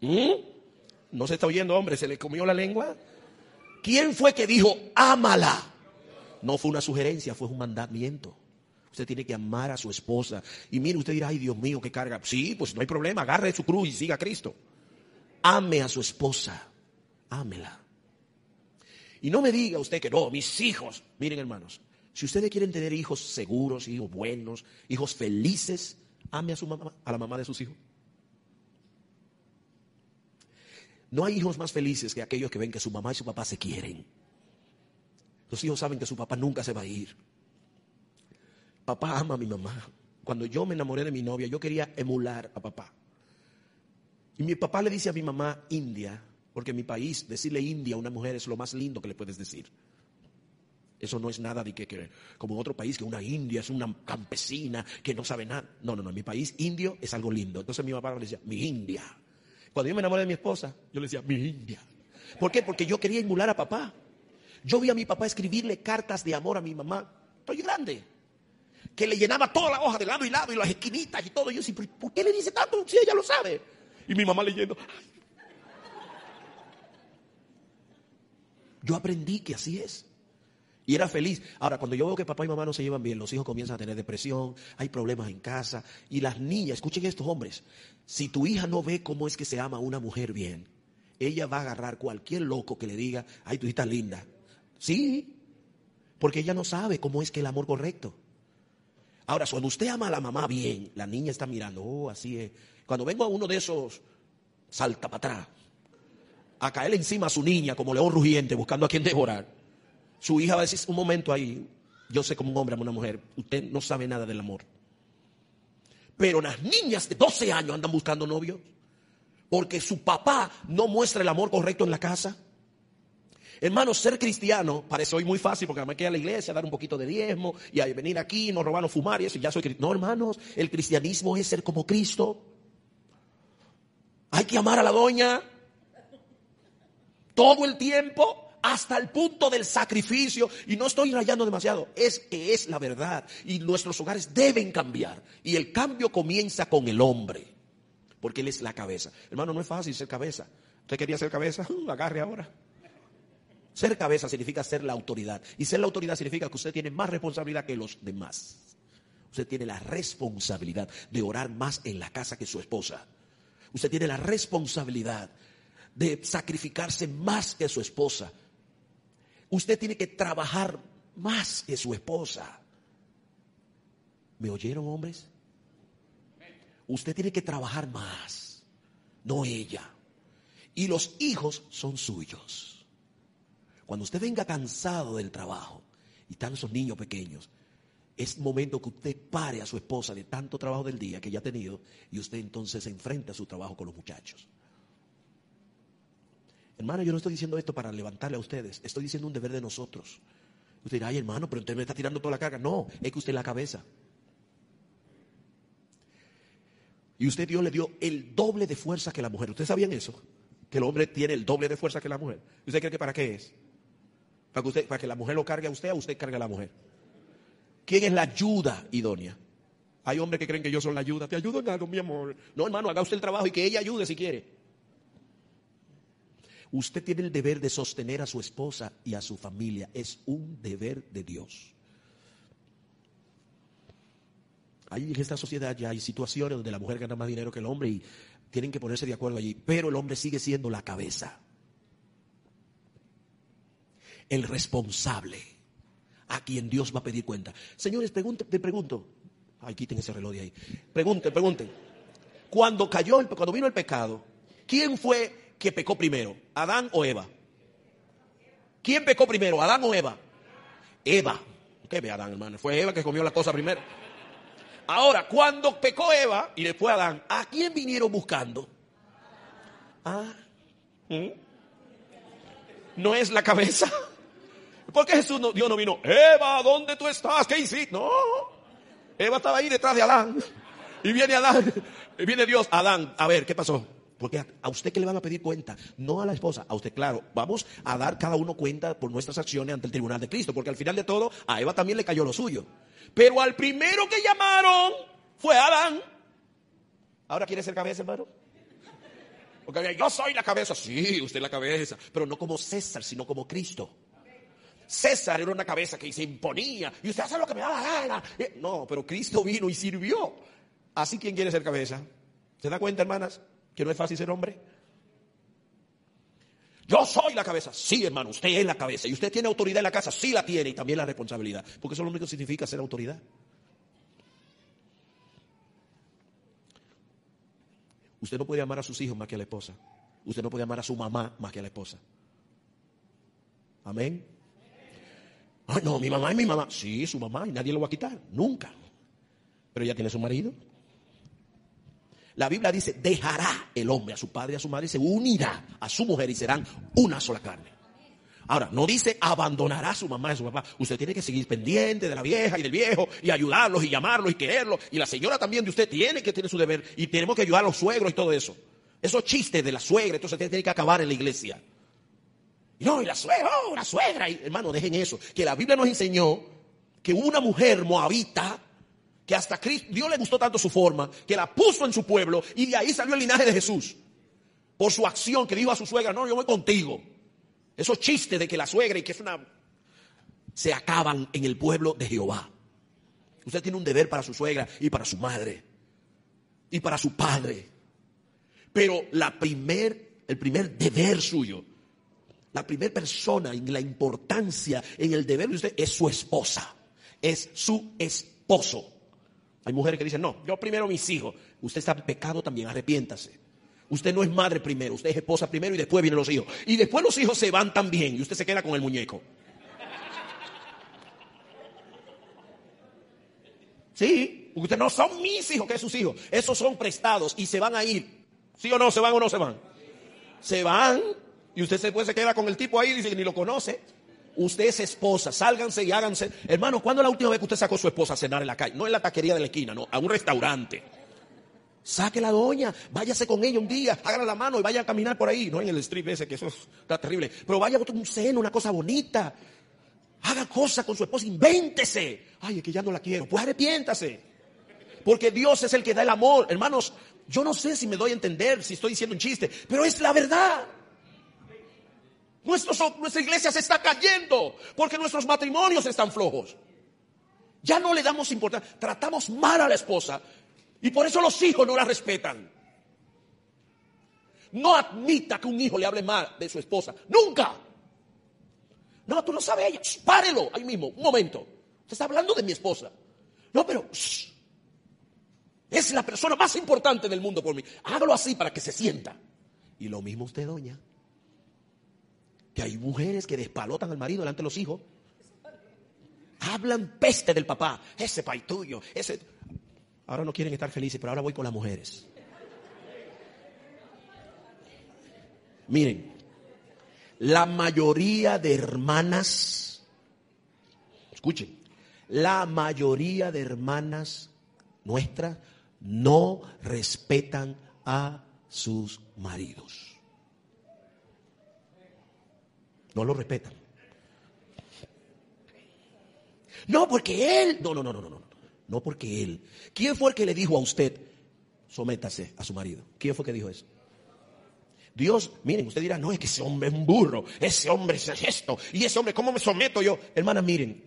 ¿Mm? ¿No se está oyendo, hombre? ¿Se le comió la lengua? ¿Quién fue que dijo ámala? No fue una sugerencia, fue un mandamiento. Usted tiene que amar a su esposa. Y mire, usted dirá, ay Dios mío, qué carga. Sí, pues no hay problema, agarre su cruz y siga a Cristo. Ame a su esposa, ámela. Y no me diga usted que no, mis hijos. Miren hermanos, si ustedes quieren tener hijos seguros, hijos buenos, hijos felices, ame a su mamá, a la mamá de sus hijos. No hay hijos más felices que aquellos que ven que su mamá y su papá se quieren. Los hijos saben que su papá nunca se va a ir. Papá ama a mi mamá. Cuando yo me enamoré de mi novia, yo quería emular a papá. Y mi papá le dice a mi mamá India, porque en mi país decirle India a una mujer es lo más lindo que le puedes decir. Eso no es nada de que, como en otro país, que una india es una campesina que no sabe nada. No, no, no. En mi país, indio es algo lindo. Entonces mi papá le decía, mi india. Cuando yo me enamoré de mi esposa, yo le decía, mi india. ¿Por qué? Porque yo quería emular a papá. Yo vi a mi papá escribirle cartas de amor a mi mamá. Estoy grande. Que le llenaba toda la hoja de lado y lado y las esquinitas y todo. Y yo decía, ¿por qué le dice tanto si ella lo sabe? Y mi mamá leyendo. Yo aprendí que así es. Y era feliz. Ahora, cuando yo veo que papá y mamá no se llevan bien, los hijos comienzan a tener depresión, hay problemas en casa. Y las niñas, escuchen estos hombres, si tu hija no ve cómo es que se ama a una mujer bien, ella va a agarrar cualquier loco que le diga, ay, tu hija linda. Sí, porque ella no sabe cómo es que el amor correcto. Ahora, cuando usted ama a la mamá bien, la niña está mirando, oh, así es. Cuando vengo a uno de esos, salta para atrás, a caerle encima a su niña como león rugiente, buscando a quien devorar su hija va a decir, un momento ahí, yo sé como un hombre, como una mujer, usted no sabe nada del amor. Pero las niñas de 12 años andan buscando novios porque su papá no muestra el amor correcto en la casa. Hermanos, ser cristiano parece hoy muy fácil porque me queda a la iglesia, dar un poquito de diezmo y venir aquí, no robar, no fumar y eso, y ya soy cristiano. No, hermanos, el cristianismo es ser como Cristo. Hay que amar a la doña todo el tiempo hasta el punto del sacrificio. Y no estoy rayando demasiado, es que es la verdad. Y nuestros hogares deben cambiar. Y el cambio comienza con el hombre, porque él es la cabeza. Hermano, no es fácil ser cabeza. ¿Usted quería ser cabeza? Uh, agarre ahora. Ser cabeza significa ser la autoridad. Y ser la autoridad significa que usted tiene más responsabilidad que los demás. Usted tiene la responsabilidad de orar más en la casa que su esposa. Usted tiene la responsabilidad de sacrificarse más que su esposa. Usted tiene que trabajar más que su esposa. ¿Me oyeron, hombres? Usted tiene que trabajar más, no ella. Y los hijos son suyos. Cuando usted venga cansado del trabajo y están esos niños pequeños, es momento que usted pare a su esposa de tanto trabajo del día que ya ha tenido y usted entonces se enfrenta a su trabajo con los muchachos. Hermano, yo no estoy diciendo esto para levantarle a ustedes, estoy diciendo un deber de nosotros. Usted dirá, ay hermano, pero usted me está tirando toda la carga. No, es que usted es la cabeza. Y usted Dios le dio el doble de fuerza que la mujer. ¿Ustedes sabían eso? Que el hombre tiene el doble de fuerza que la mujer. ¿Usted cree que para qué es? Para que, usted, para que la mujer lo cargue a usted o usted cargue a la mujer. ¿Quién es la ayuda idónea? Hay hombres que creen que yo soy la ayuda. Te ayudo en algo, mi amor. No, hermano, haga usted el trabajo y que ella ayude si quiere. Usted tiene el deber de sostener a su esposa y a su familia. Es un deber de Dios. Hay en esta sociedad ya hay situaciones donde la mujer gana más dinero que el hombre y tienen que ponerse de acuerdo allí. Pero el hombre sigue siendo la cabeza. El responsable a quien Dios va a pedir cuenta. Señores, te pregunto. Ay, quiten ese reloj de ahí. Pregunten, pregunten. Cuando cayó, cuando vino el pecado, ¿quién fue ¿Quién pecó primero? ¿Adán o Eva? ¿Quién pecó primero? ¿Adán o Eva? Eva. ¿Qué ve Adán, hermano? Fue Eva que comió la cosa primero. Ahora, cuando pecó Eva y después Adán, ¿a quién vinieron buscando? Ah, ¿mm? no es la cabeza. Porque Jesús no, Dios no vino, Eva, ¿dónde tú estás? ¿Qué hiciste? No. Eva estaba ahí detrás de Adán. Y viene Adán, y viene Dios, Adán, a ver, ¿qué pasó? Porque a, usted que le van a pedir cuenta, no a la esposa, a usted, claro, vamos a dar cada uno cuenta por nuestras acciones ante el tribunal de Cristo, porque al final de todo a Eva también le cayó lo suyo. Pero al primero que llamaron fue Adán. ¿Ahora quiere ser cabeza, hermano? Porque yo soy la cabeza, sí, usted la cabeza, pero no como César, sino como Cristo. César era una cabeza que se imponía y usted hace lo que me da la gana. Eh, no, pero Cristo vino y sirvió. Así, ¿quién quiere ser cabeza? ¿Se da cuenta, hermanas? No es fácil ser hombre. Yo soy la cabeza. Sí, hermano, usted es la cabeza. Y usted tiene autoridad en la casa. Sí la tiene. Y también la responsabilidad. Porque eso es lo único que significa ser autoridad. Usted no puede amar a sus hijos más que a la esposa. Usted no puede amar a su mamá más que a la esposa. Amén. Ay, no, mi mamá es mi mamá. Sí, su mamá y nadie lo va a quitar. Nunca. Pero ella tiene su marido. La Biblia dice, dejará el hombre a su padre y a su madre y se unirá a su mujer y serán una sola carne. Ahora, no dice abandonará a su mamá y a su papá. Usted tiene que seguir pendiente de la vieja y del viejo y ayudarlos y llamarlos y quererlos. Y la señora también de usted tiene que tener su deber y tenemos que ayudar a los suegros y todo eso. Esos chistes de la suegra, entonces tiene que acabar en la iglesia. No, y la suegra, oh, la suegra. hermano, dejen eso. Que la Biblia nos enseñó que una mujer moabita que hasta Cristo, Dios le gustó tanto su forma, que la puso en su pueblo y de ahí salió el linaje de Jesús. Por su acción que dijo a su suegra, no, yo voy contigo. Esos chistes de que la suegra y que es una... se acaban en el pueblo de Jehová. Usted tiene un deber para su suegra y para su madre y para su padre. Pero la el primer deber suyo, la primera persona en la importancia, en el deber de usted es su esposa, es su esposo. Hay mujeres que dicen, no, yo primero mis hijos. Usted está en pecado también, arrepiéntase. Usted no es madre primero, usted es esposa primero y después vienen los hijos. Y después los hijos se van también y usted se queda con el muñeco. Sí, porque ustedes no son mis hijos, que es sus hijos. Esos son prestados y se van a ir. ¿Sí o no? ¿Se van o no se van? Se van y usted después se queda con el tipo ahí y dice ni lo conoce. Usted es esposa, sálganse y háganse. Hermano, ¿cuándo es la última vez que usted sacó a su esposa a cenar en la calle? No en la taquería de la esquina, no, a un restaurante. Saque la doña, váyase con ella un día, hágale la mano y vaya a caminar por ahí. No en el strip ese, que eso está terrible. Pero vaya a un seno, una cosa bonita. Haga cosas con su esposa, invéntese. Ay, es que ya no la quiero. Pues arrepiéntase. Porque Dios es el que da el amor. Hermanos, yo no sé si me doy a entender, si estoy diciendo un chiste, pero es la verdad nuestra iglesia se está cayendo porque nuestros matrimonios están flojos. Ya no le damos importancia, tratamos mal a la esposa y por eso los hijos no la respetan. No admita que un hijo le hable mal de su esposa. Nunca. No, tú no sabes ella. párelo ahí mismo, un momento. Usted está hablando de mi esposa. No, pero es la persona más importante del mundo por mí. Hágalo así para que se sienta. Y lo mismo usted, doña. Hay mujeres que despalotan al marido delante de los hijos. Hablan peste del papá. Ese pai tuyo. Ese. Ahora no quieren estar felices, pero ahora voy con las mujeres. Miren, la mayoría de hermanas, escuchen, la mayoría de hermanas nuestras no respetan a sus maridos. No lo respetan. No, porque él. No, no, no, no, no, no. Porque él. ¿Quién fue el que le dijo a usted, sométase a su marido? ¿Quién fue el que dijo eso? Dios, miren, usted dirá, no, es que ese hombre es un burro, ese hombre es esto, y ese hombre, ¿cómo me someto yo? Hermana, miren,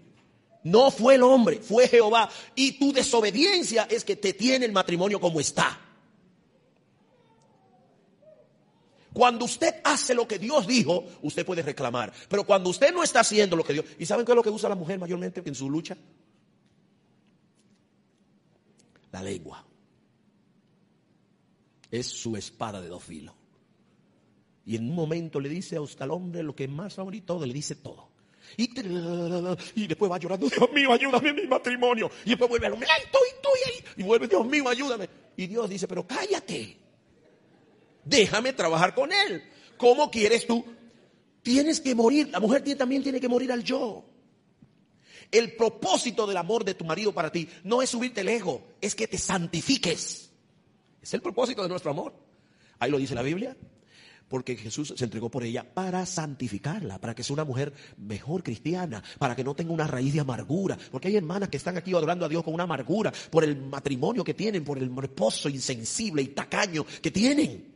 no fue el hombre, fue Jehová, y tu desobediencia es que te tiene el matrimonio como está. Cuando usted hace lo que Dios dijo, usted puede reclamar. Pero cuando usted no está haciendo lo que Dios... ¿Y saben qué es lo que usa la mujer mayormente en su lucha? La lengua. Es su espada de dos filos. Y en un momento le dice a usted al hombre lo que más favorito, todo, le dice todo. Y, después va llorando, Dios mío, ayúdame en mi matrimonio. Y después vuelve al hombre, ay, tú y tú y y vuelve, Dios mío, ayúdame. Y Dios dice, pero cállate. Déjame trabajar con él. ¿Cómo quieres tú? Tienes que morir. La mujer también tiene que morir al yo. El propósito del amor de tu marido para ti no es subirte el ego, es que te santifiques. Es el propósito de nuestro amor. Ahí lo dice la Biblia porque Jesús se entregó por ella para santificarla, para que sea una mujer mejor cristiana, para que no tenga una raíz de amargura, porque hay hermanas que están aquí adorando a Dios con una amargura por el matrimonio que tienen, por el esposo insensible y tacaño que tienen.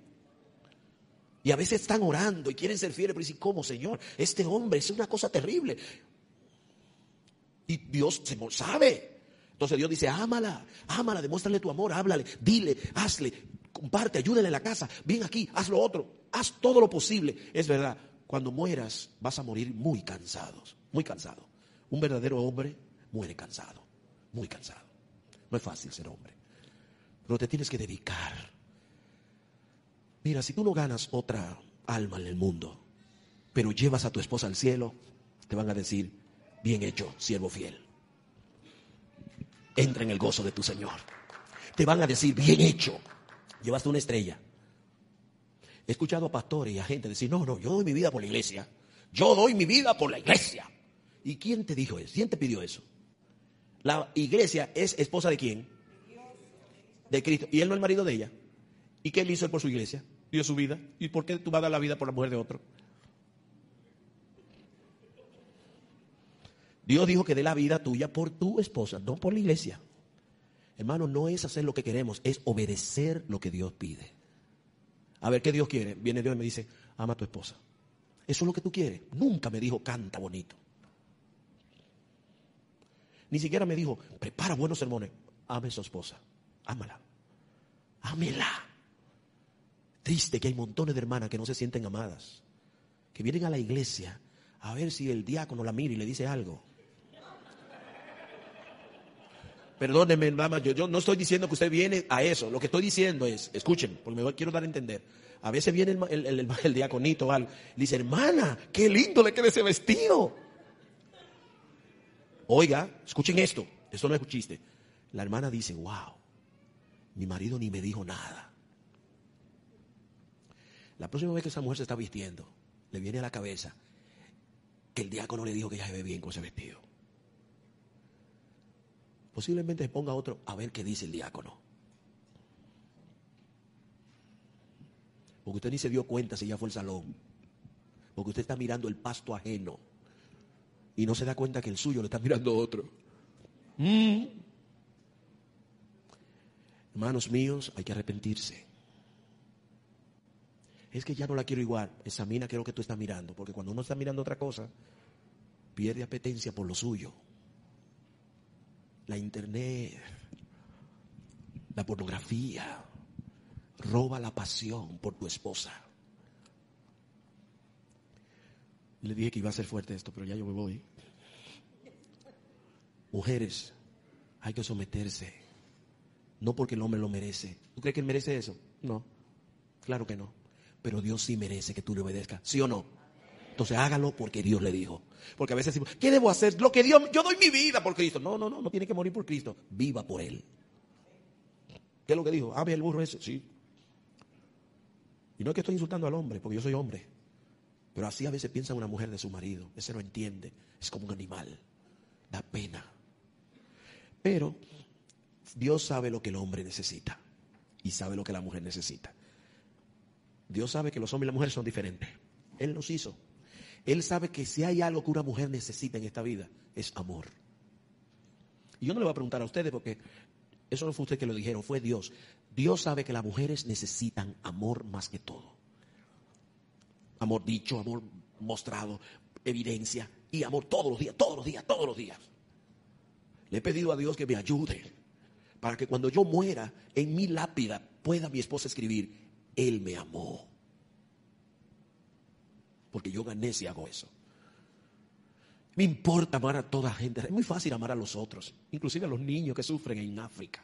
Y a veces están orando y quieren ser fieles, pero dicen, ¿cómo, Señor? Este hombre es una cosa terrible. Y Dios se sabe. Entonces Dios dice, ámala, ámala, demuéstrale tu amor, háblale, dile, hazle, comparte, ayúdale a la casa, ven aquí, haz lo otro, haz todo lo posible. Es verdad, cuando mueras vas a morir muy cansados, muy cansado. Un verdadero hombre muere cansado, muy cansado. No es fácil ser hombre, pero te tienes que dedicar. Mira, si tú no ganas otra alma en el mundo, pero llevas a tu esposa al cielo, te van a decir, bien hecho, siervo fiel. Entra en el gozo de tu Señor. Te van a decir, bien hecho, llevaste una estrella. He escuchado a pastores y a gente decir, no, no, yo doy mi vida por la iglesia. Yo doy mi vida por la iglesia. ¿Y quién te dijo eso? ¿Quién te pidió eso? La iglesia es esposa de quién? De Cristo. ¿Y él no es el marido de ella? ¿Y qué él hizo por su iglesia? Dio su vida. ¿Y por qué tú vas a dar la vida por la mujer de otro? Dios dijo que dé la vida tuya por tu esposa, no por la iglesia. Hermano, no es hacer lo que queremos, es obedecer lo que Dios pide. A ver, ¿qué Dios quiere? Viene Dios y me dice, ama a tu esposa. Eso es lo que tú quieres. Nunca me dijo, canta bonito. Ni siquiera me dijo, prepara buenos sermones. Ame a su esposa. Ámala. Ámela. Triste que hay montones de hermanas que no se sienten amadas. Que vienen a la iglesia a ver si el diácono la mira y le dice algo. Perdónenme, hermana, yo, yo, no estoy diciendo que usted viene a eso. Lo que estoy diciendo es, escuchen, porque me quiero dar a entender. A veces viene el, el, el, diaconito algo, dice, hermana, qué lindo le queda ese vestido. Oiga, escuchen esto, esto no es un chiste. La hermana dice, wow, mi marido ni me dijo nada. La próxima vez que esa mujer se está vistiendo, le viene a la cabeza que el diácono le dijo que ella se ve bien con ese vestido. Posiblemente se ponga otro a ver qué dice el diácono. Porque usted ni se dio cuenta si ya fue el salón. Porque usted está mirando el pasto ajeno. Y no se da cuenta que el suyo lo está mirando otro. Mm. Hermanos míos, hay que arrepentirse. Es que ya no la quiero igual. Examina qué es lo que tú estás mirando. Porque cuando uno está mirando otra cosa, pierde apetencia por lo suyo la internet, la pornografía, roba la pasión por tu esposa. Le dije que iba a ser fuerte esto, pero ya yo me voy. Mujeres, hay que someterse. No porque el hombre lo merece. ¿Tú crees que él merece eso? No. Claro que no. Pero Dios sí merece que tú le obedezcas. ¿Sí o no? Entonces hágalo porque Dios le dijo. Porque a veces decimos, ¿qué debo hacer? Lo que Dios, yo doy mi vida por Cristo. No, no, no, no tiene que morir por Cristo. Viva por Él. ¿Qué es lo que dijo? Ame el burro ese, sí. Y no es que estoy insultando al hombre, porque yo soy hombre. Pero así a veces piensa una mujer de su marido. Ese no entiende. Es como un animal. Da pena. Pero Dios sabe lo que el hombre necesita. Y sabe lo que la mujer necesita. Dios sabe que los hombres y las mujeres son diferentes. Él los hizo. Él sabe que si hay algo que una mujer necesita en esta vida, es amor. Y yo no le voy a preguntar a ustedes porque eso no fue usted que lo dijeron, fue Dios. Dios sabe que las mujeres necesitan amor más que todo. Amor dicho, amor mostrado, evidencia y amor todos los días, todos los días, todos los días. Le he pedido a Dios que me ayude para que cuando yo muera en mi lápida pueda mi esposa escribir, Él me amó porque yo gané si hago eso. Me importa amar a toda gente. Es muy fácil amar a los otros, inclusive a los niños que sufren en África.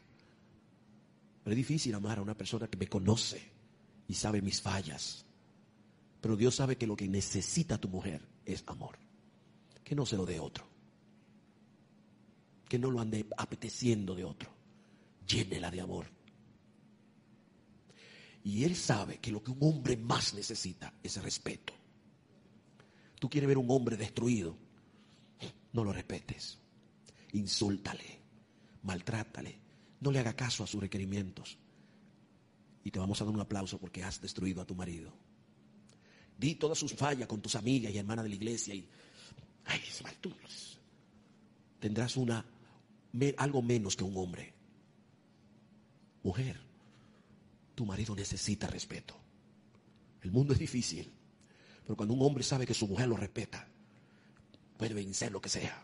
Pero es difícil amar a una persona que me conoce y sabe mis fallas. Pero Dios sabe que lo que necesita tu mujer es amor. Que no se lo dé otro. Que no lo ande apeteciendo de otro. llénela de amor. Y él sabe que lo que un hombre más necesita es respeto. Tú quieres ver un hombre destruido, no lo respetes. Insúltale, maltrátale, no le haga caso a sus requerimientos. Y te vamos a dar un aplauso porque has destruido a tu marido. Di todas sus fallas con tus amigas y hermanas de la iglesia y ay, tú tendrás una algo menos que un hombre. Mujer, tu marido necesita respeto. El mundo es difícil, pero cuando un hombre sabe que su mujer lo respeta, puede vencer lo que sea.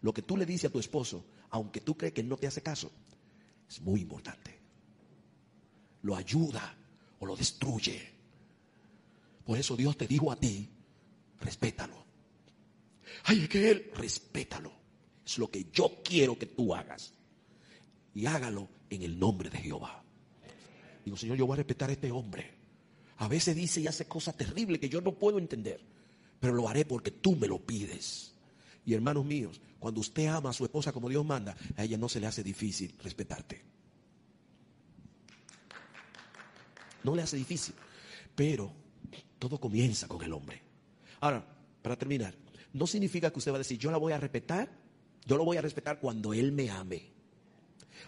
Lo que tú le dices a tu esposo, aunque tú crees que no te hace caso, es muy importante. Lo ayuda o lo destruye. Por eso Dios te dijo a ti, respétalo. Ay, es que Él, respétalo. Es lo que yo quiero que tú hagas. Y hágalo en el nombre de Jehová. Digo, Señor, yo voy a respetar a este hombre. A veces dice y hace cosas terribles que yo no puedo entender. Pero lo haré porque tú me lo pides. Y hermanos míos, cuando usted ama a su esposa como Dios manda, a ella no se le hace difícil respetarte. No le hace difícil. Pero todo comienza con el hombre. Ahora, para terminar, no significa que usted va a decir, yo la voy a respetar, yo lo voy a respetar cuando él me ame.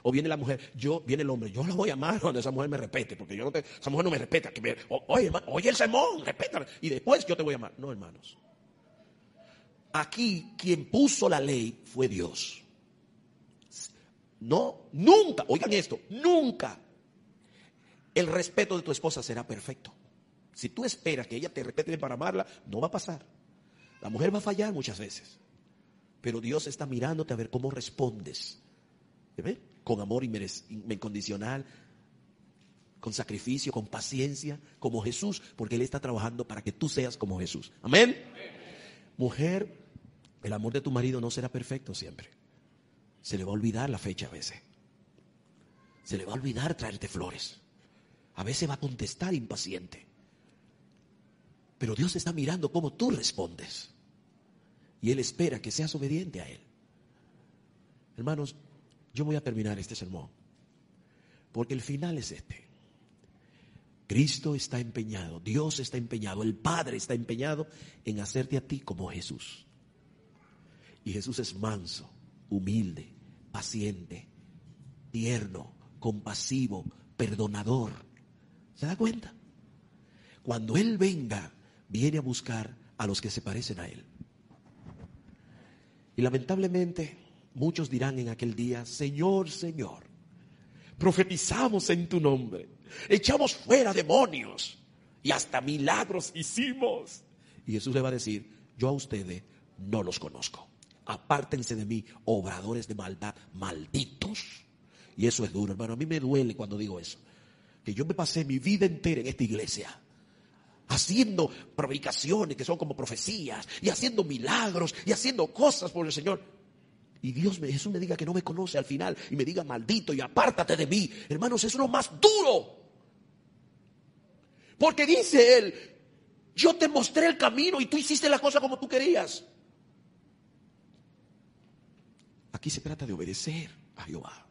O viene la mujer, yo, viene el hombre, yo la voy a amar cuando esa mujer me respete, porque yo no te, esa mujer no me respeta. Que oye, oye el sermón, respétala. Y después yo te voy a amar. No, hermanos. Aquí quien puso la ley fue Dios. No, nunca, oigan esto, nunca el respeto de tu esposa será perfecto. Si tú esperas que ella te respete para amarla, no va a pasar. La mujer va a fallar muchas veces. Pero Dios está mirándote a ver cómo respondes. Con amor incondicional, con sacrificio, con paciencia, como Jesús, porque Él está trabajando para que tú seas como Jesús. Amén. Mujer, el amor de tu marido no será perfecto siempre. Se le va a olvidar la fecha a veces. Se le va a olvidar traerte flores. A veces va a contestar impaciente. Pero Dios está mirando cómo tú respondes. Y Él espera que seas obediente a Él. Hermanos, yo voy a terminar este sermón. Porque el final es este. Cristo está empeñado, Dios está empeñado, el Padre está empeñado en hacerte a ti como Jesús. Y Jesús es manso, humilde, paciente, tierno, compasivo, perdonador. ¿Se da cuenta? Cuando Él venga, viene a buscar a los que se parecen a Él. Y lamentablemente muchos dirán en aquel día, Señor, Señor, profetizamos en tu nombre, echamos fuera demonios y hasta milagros hicimos. Y Jesús le va a decir, yo a ustedes no los conozco. Apártense de mí, obradores de maldad, malditos. Y eso es duro, hermano. A mí me duele cuando digo eso. Que yo me pasé mi vida entera en esta iglesia haciendo predicaciones que son como profecías y haciendo milagros y haciendo cosas por el Señor. Y Dios me, Jesús me diga que no me conoce al final y me diga maldito y apártate de mí. Hermanos, eso es lo más duro. Porque dice Él, yo te mostré el camino y tú hiciste la cosa como tú querías. Aquí se trata de obedecer a Jehová.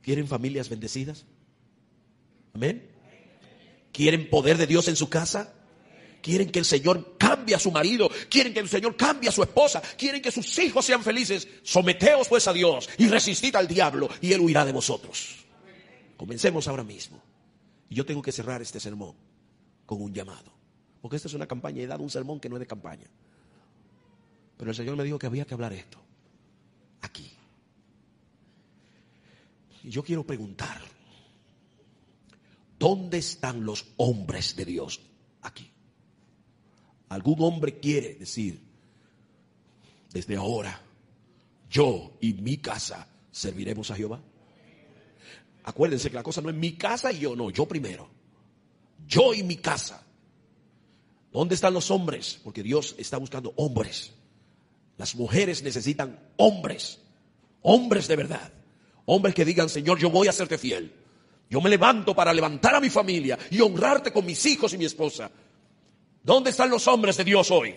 ¿Quieren familias bendecidas? Amén. ¿Quieren poder de Dios en su casa? ¿Quieren que el Señor cambie a su marido? ¿Quieren que el Señor cambie a su esposa? ¿Quieren que sus hijos sean felices? Someteos pues a Dios y resistid al diablo y él huirá de vosotros. Comencemos ahora mismo. Y yo tengo que cerrar este sermón con un llamado. Porque esta es una campaña. He dado un sermón que no es de campaña. Pero el Señor me dijo que había que hablar esto. Aquí. Y yo quiero preguntar. ¿Dónde están los hombres de Dios? Aquí. ¿Algún hombre quiere decir, desde ahora, yo y mi casa serviremos a Jehová? Acuérdense que la cosa no es mi casa y yo, no, yo primero. Yo y mi casa. ¿Dónde están los hombres? Porque Dios está buscando hombres. Las mujeres necesitan hombres. Hombres de verdad. Hombres que digan, Señor, yo voy a serte fiel. Yo me levanto para levantar a mi familia y honrarte con mis hijos y mi esposa. ¿Dónde están los hombres de Dios hoy?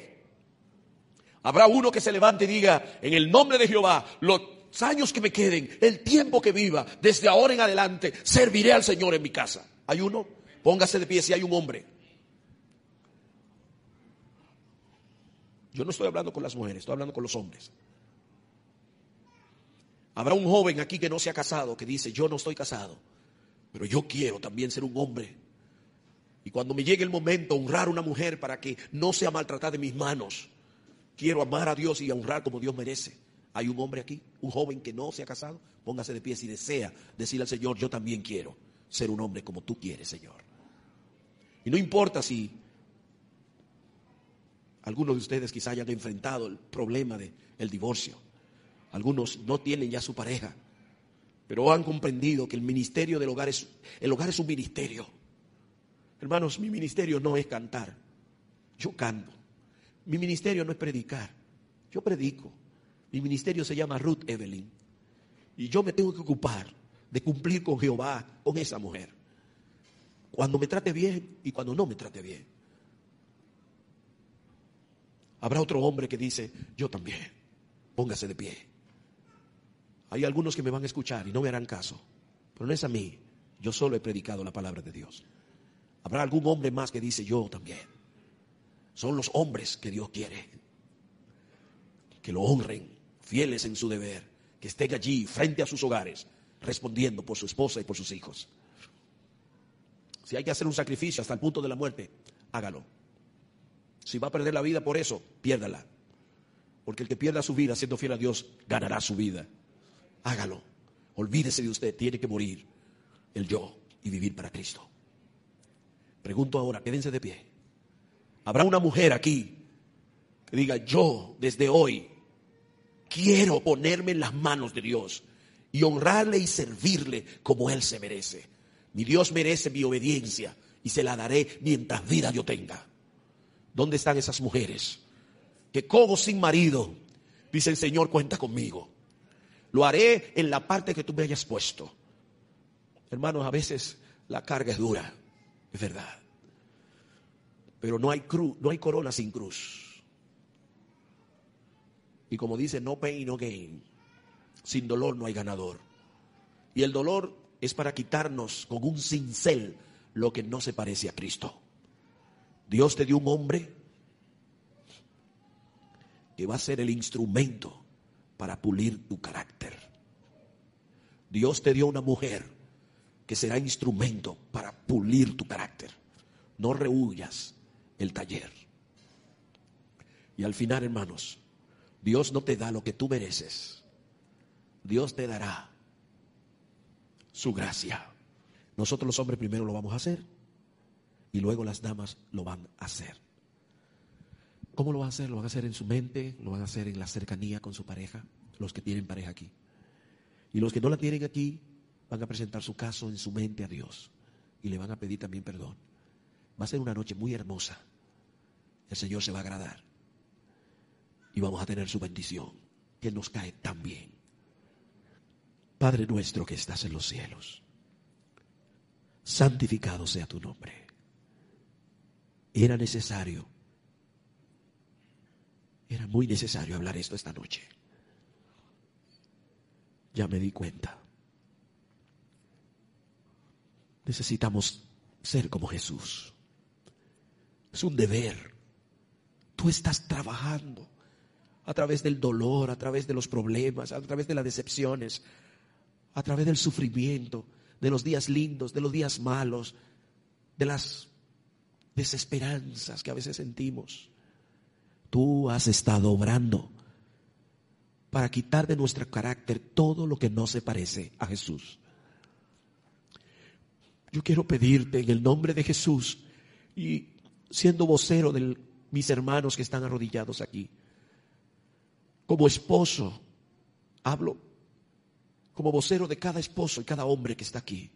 Habrá uno que se levante y diga, en el nombre de Jehová, los años que me queden, el tiempo que viva, desde ahora en adelante, serviré al Señor en mi casa. ¿Hay uno? Póngase de pie si hay un hombre. Yo no estoy hablando con las mujeres, estoy hablando con los hombres. Habrá un joven aquí que no se ha casado, que dice, yo no estoy casado, pero yo quiero también ser un hombre. Y cuando me llegue el momento, honrar a una mujer para que no sea maltratada de mis manos. Quiero amar a Dios y honrar como Dios merece. Hay un hombre aquí, un joven que no se ha casado, póngase de pie si desea decirle al Señor, yo también quiero ser un hombre como tú quieres, Señor. Y no importa si algunos de ustedes quizá hayan enfrentado el problema del divorcio. Algunos no tienen ya su pareja, pero han comprendido que el ministerio del hogar es, el hogar es un ministerio. Hermanos, mi ministerio no es cantar, yo canto. Mi ministerio no es predicar, yo predico. Mi ministerio se llama Ruth Evelyn. Y yo me tengo que ocupar de cumplir con Jehová, con esa mujer. Cuando me trate bien y cuando no me trate bien. Habrá otro hombre que dice, yo también, póngase de pie. Hay algunos que me van a escuchar y no me harán caso, pero no es a mí. Yo solo he predicado la palabra de Dios. Habrá algún hombre más que dice yo también. Son los hombres que Dios quiere. Que lo honren, fieles en su deber, que estén allí frente a sus hogares, respondiendo por su esposa y por sus hijos. Si hay que hacer un sacrificio hasta el punto de la muerte, hágalo. Si va a perder la vida por eso, piérdala. Porque el que pierda su vida siendo fiel a Dios, ganará su vida hágalo. Olvídese de usted, tiene que morir el yo y vivir para Cristo. Pregunto ahora, quédense de pie. ¿Habrá una mujer aquí que diga, yo desde hoy quiero ponerme en las manos de Dios y honrarle y servirle como Él se merece? Mi Dios merece mi obediencia y se la daré mientras vida yo tenga. ¿Dónde están esas mujeres que como sin marido dicen, Señor, cuenta conmigo? Lo haré en la parte que tú me hayas puesto. Hermanos, a veces la carga es dura, es verdad. Pero no hay cruz, no hay corona sin cruz. Y como dice, no pain, no gain. Sin dolor no hay ganador. Y el dolor es para quitarnos con un cincel lo que no se parece a Cristo. Dios te dio un hombre que va a ser el instrumento para pulir tu carácter. Dios te dio una mujer que será instrumento para pulir tu carácter. No rehuyas el taller. Y al final, hermanos, Dios no te da lo que tú mereces. Dios te dará su gracia. Nosotros los hombres primero lo vamos a hacer y luego las damas lo van a hacer. ¿Cómo lo van a hacer? Lo van a hacer en su mente, lo van a hacer en la cercanía con su pareja, los que tienen pareja aquí. Y los que no la tienen aquí van a presentar su caso en su mente a Dios y le van a pedir también perdón. Va a ser una noche muy hermosa. El Señor se va a agradar y vamos a tener su bendición que nos cae tan bien. Padre nuestro que estás en los cielos, santificado sea tu nombre. Era necesario era muy necesario hablar esto esta noche. Ya me di cuenta. Necesitamos ser como Jesús. Es un deber. Tú estás trabajando a través del dolor, a través de los problemas, a través de las decepciones, a través del sufrimiento, de los días lindos, de los días malos, de las desesperanzas que a veces sentimos. Tú has estado obrando para quitar de nuestro carácter todo lo que no se parece a Jesús. Yo quiero pedirte en el nombre de Jesús y siendo vocero de mis hermanos que están arrodillados aquí, como esposo, hablo como vocero de cada esposo y cada hombre que está aquí.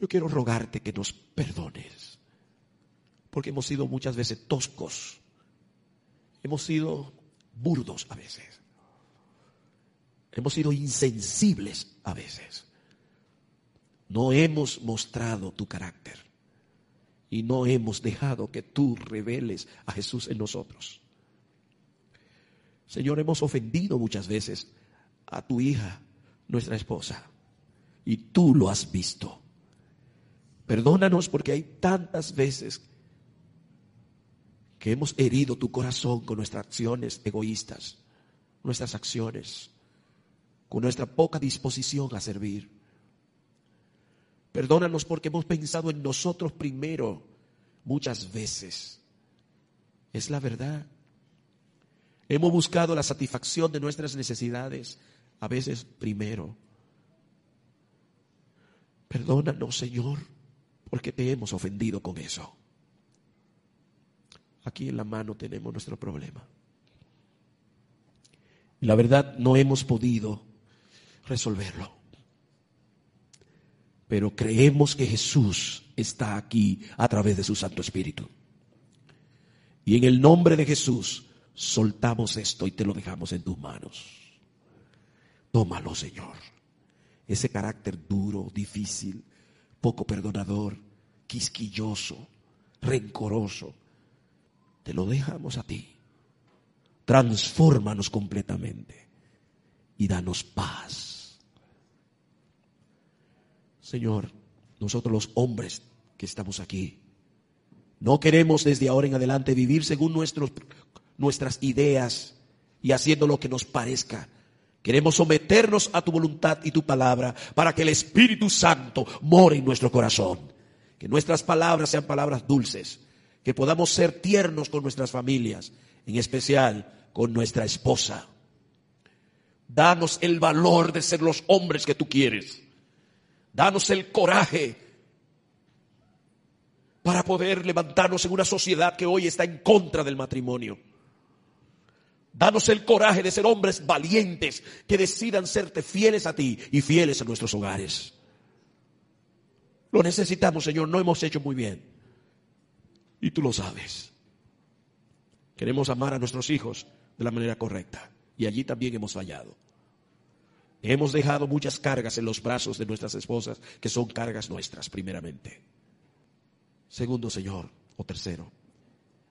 Yo quiero rogarte que nos perdones, porque hemos sido muchas veces toscos hemos sido burdos a veces. Hemos sido insensibles a veces. No hemos mostrado tu carácter. Y no hemos dejado que tú reveles a Jesús en nosotros. Señor, hemos ofendido muchas veces a tu hija, nuestra esposa, y tú lo has visto. Perdónanos porque hay tantas veces que hemos herido tu corazón con nuestras acciones egoístas, nuestras acciones, con nuestra poca disposición a servir. Perdónanos porque hemos pensado en nosotros primero muchas veces. Es la verdad. Hemos buscado la satisfacción de nuestras necesidades, a veces primero. Perdónanos, Señor, porque te hemos ofendido con eso. Aquí en la mano tenemos nuestro problema. Y la verdad no hemos podido resolverlo. Pero creemos que Jesús está aquí a través de su Santo Espíritu. Y en el nombre de Jesús soltamos esto y te lo dejamos en tus manos. Tómalo, Señor. Ese carácter duro, difícil, poco perdonador, quisquilloso, rencoroso, te lo dejamos a ti. Transfórmanos completamente y danos paz. Señor, nosotros los hombres que estamos aquí, no queremos desde ahora en adelante vivir según nuestros, nuestras ideas y haciendo lo que nos parezca. Queremos someternos a tu voluntad y tu palabra para que el Espíritu Santo more en nuestro corazón. Que nuestras palabras sean palabras dulces. Que podamos ser tiernos con nuestras familias, en especial con nuestra esposa. Danos el valor de ser los hombres que tú quieres. Danos el coraje para poder levantarnos en una sociedad que hoy está en contra del matrimonio. Danos el coraje de ser hombres valientes que decidan serte fieles a ti y fieles a nuestros hogares. Lo necesitamos, Señor, no hemos hecho muy bien. Y tú lo sabes. Queremos amar a nuestros hijos de la manera correcta. Y allí también hemos fallado. Hemos dejado muchas cargas en los brazos de nuestras esposas, que son cargas nuestras, primeramente. Segundo, Señor, o tercero,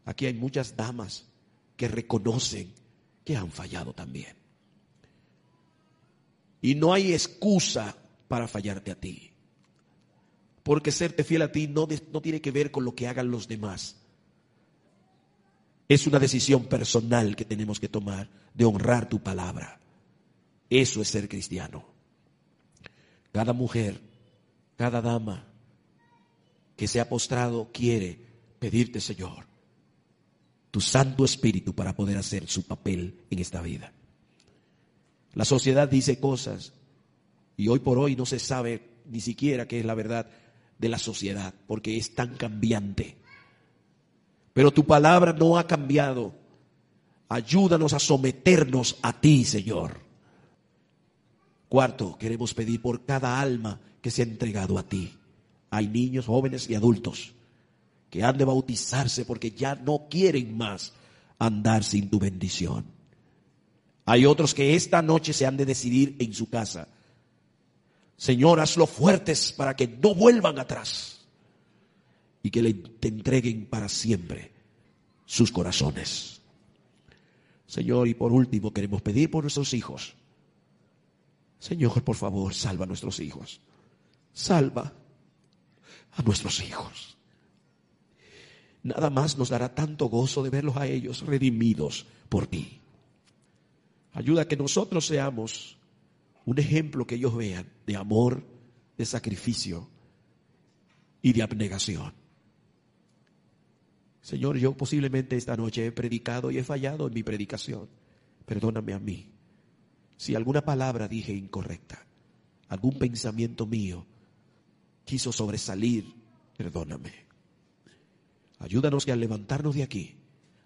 aquí hay muchas damas que reconocen que han fallado también. Y no hay excusa para fallarte a ti. Porque serte fiel a ti no, no tiene que ver con lo que hagan los demás. Es una decisión personal que tenemos que tomar de honrar tu palabra. Eso es ser cristiano. Cada mujer, cada dama que se ha postrado quiere pedirte, Señor, tu Santo Espíritu para poder hacer su papel en esta vida. La sociedad dice cosas y hoy por hoy no se sabe ni siquiera qué es la verdad de la sociedad, porque es tan cambiante. Pero tu palabra no ha cambiado. Ayúdanos a someternos a ti, Señor. Cuarto, queremos pedir por cada alma que se ha entregado a ti. Hay niños, jóvenes y adultos que han de bautizarse porque ya no quieren más andar sin tu bendición. Hay otros que esta noche se han de decidir en su casa Señor, hazlo fuertes para que no vuelvan atrás y que le, te entreguen para siempre sus corazones. Señor, y por último queremos pedir por nuestros hijos. Señor, por favor, salva a nuestros hijos. Salva a nuestros hijos. Nada más nos dará tanto gozo de verlos a ellos redimidos por ti. Ayuda a que nosotros seamos un ejemplo que ellos vean de amor, de sacrificio y de abnegación. Señor, yo posiblemente esta noche he predicado y he fallado en mi predicación. Perdóname a mí. Si alguna palabra dije incorrecta, algún pensamiento mío quiso sobresalir, perdóname. Ayúdanos que al levantarnos de aquí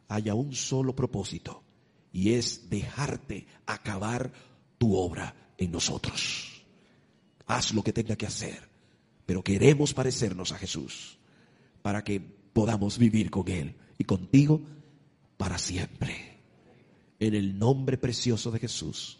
haya un solo propósito y es dejarte acabar tu obra en nosotros. Haz lo que tenga que hacer, pero queremos parecernos a Jesús para que podamos vivir con Él y contigo para siempre. En el nombre precioso de Jesús.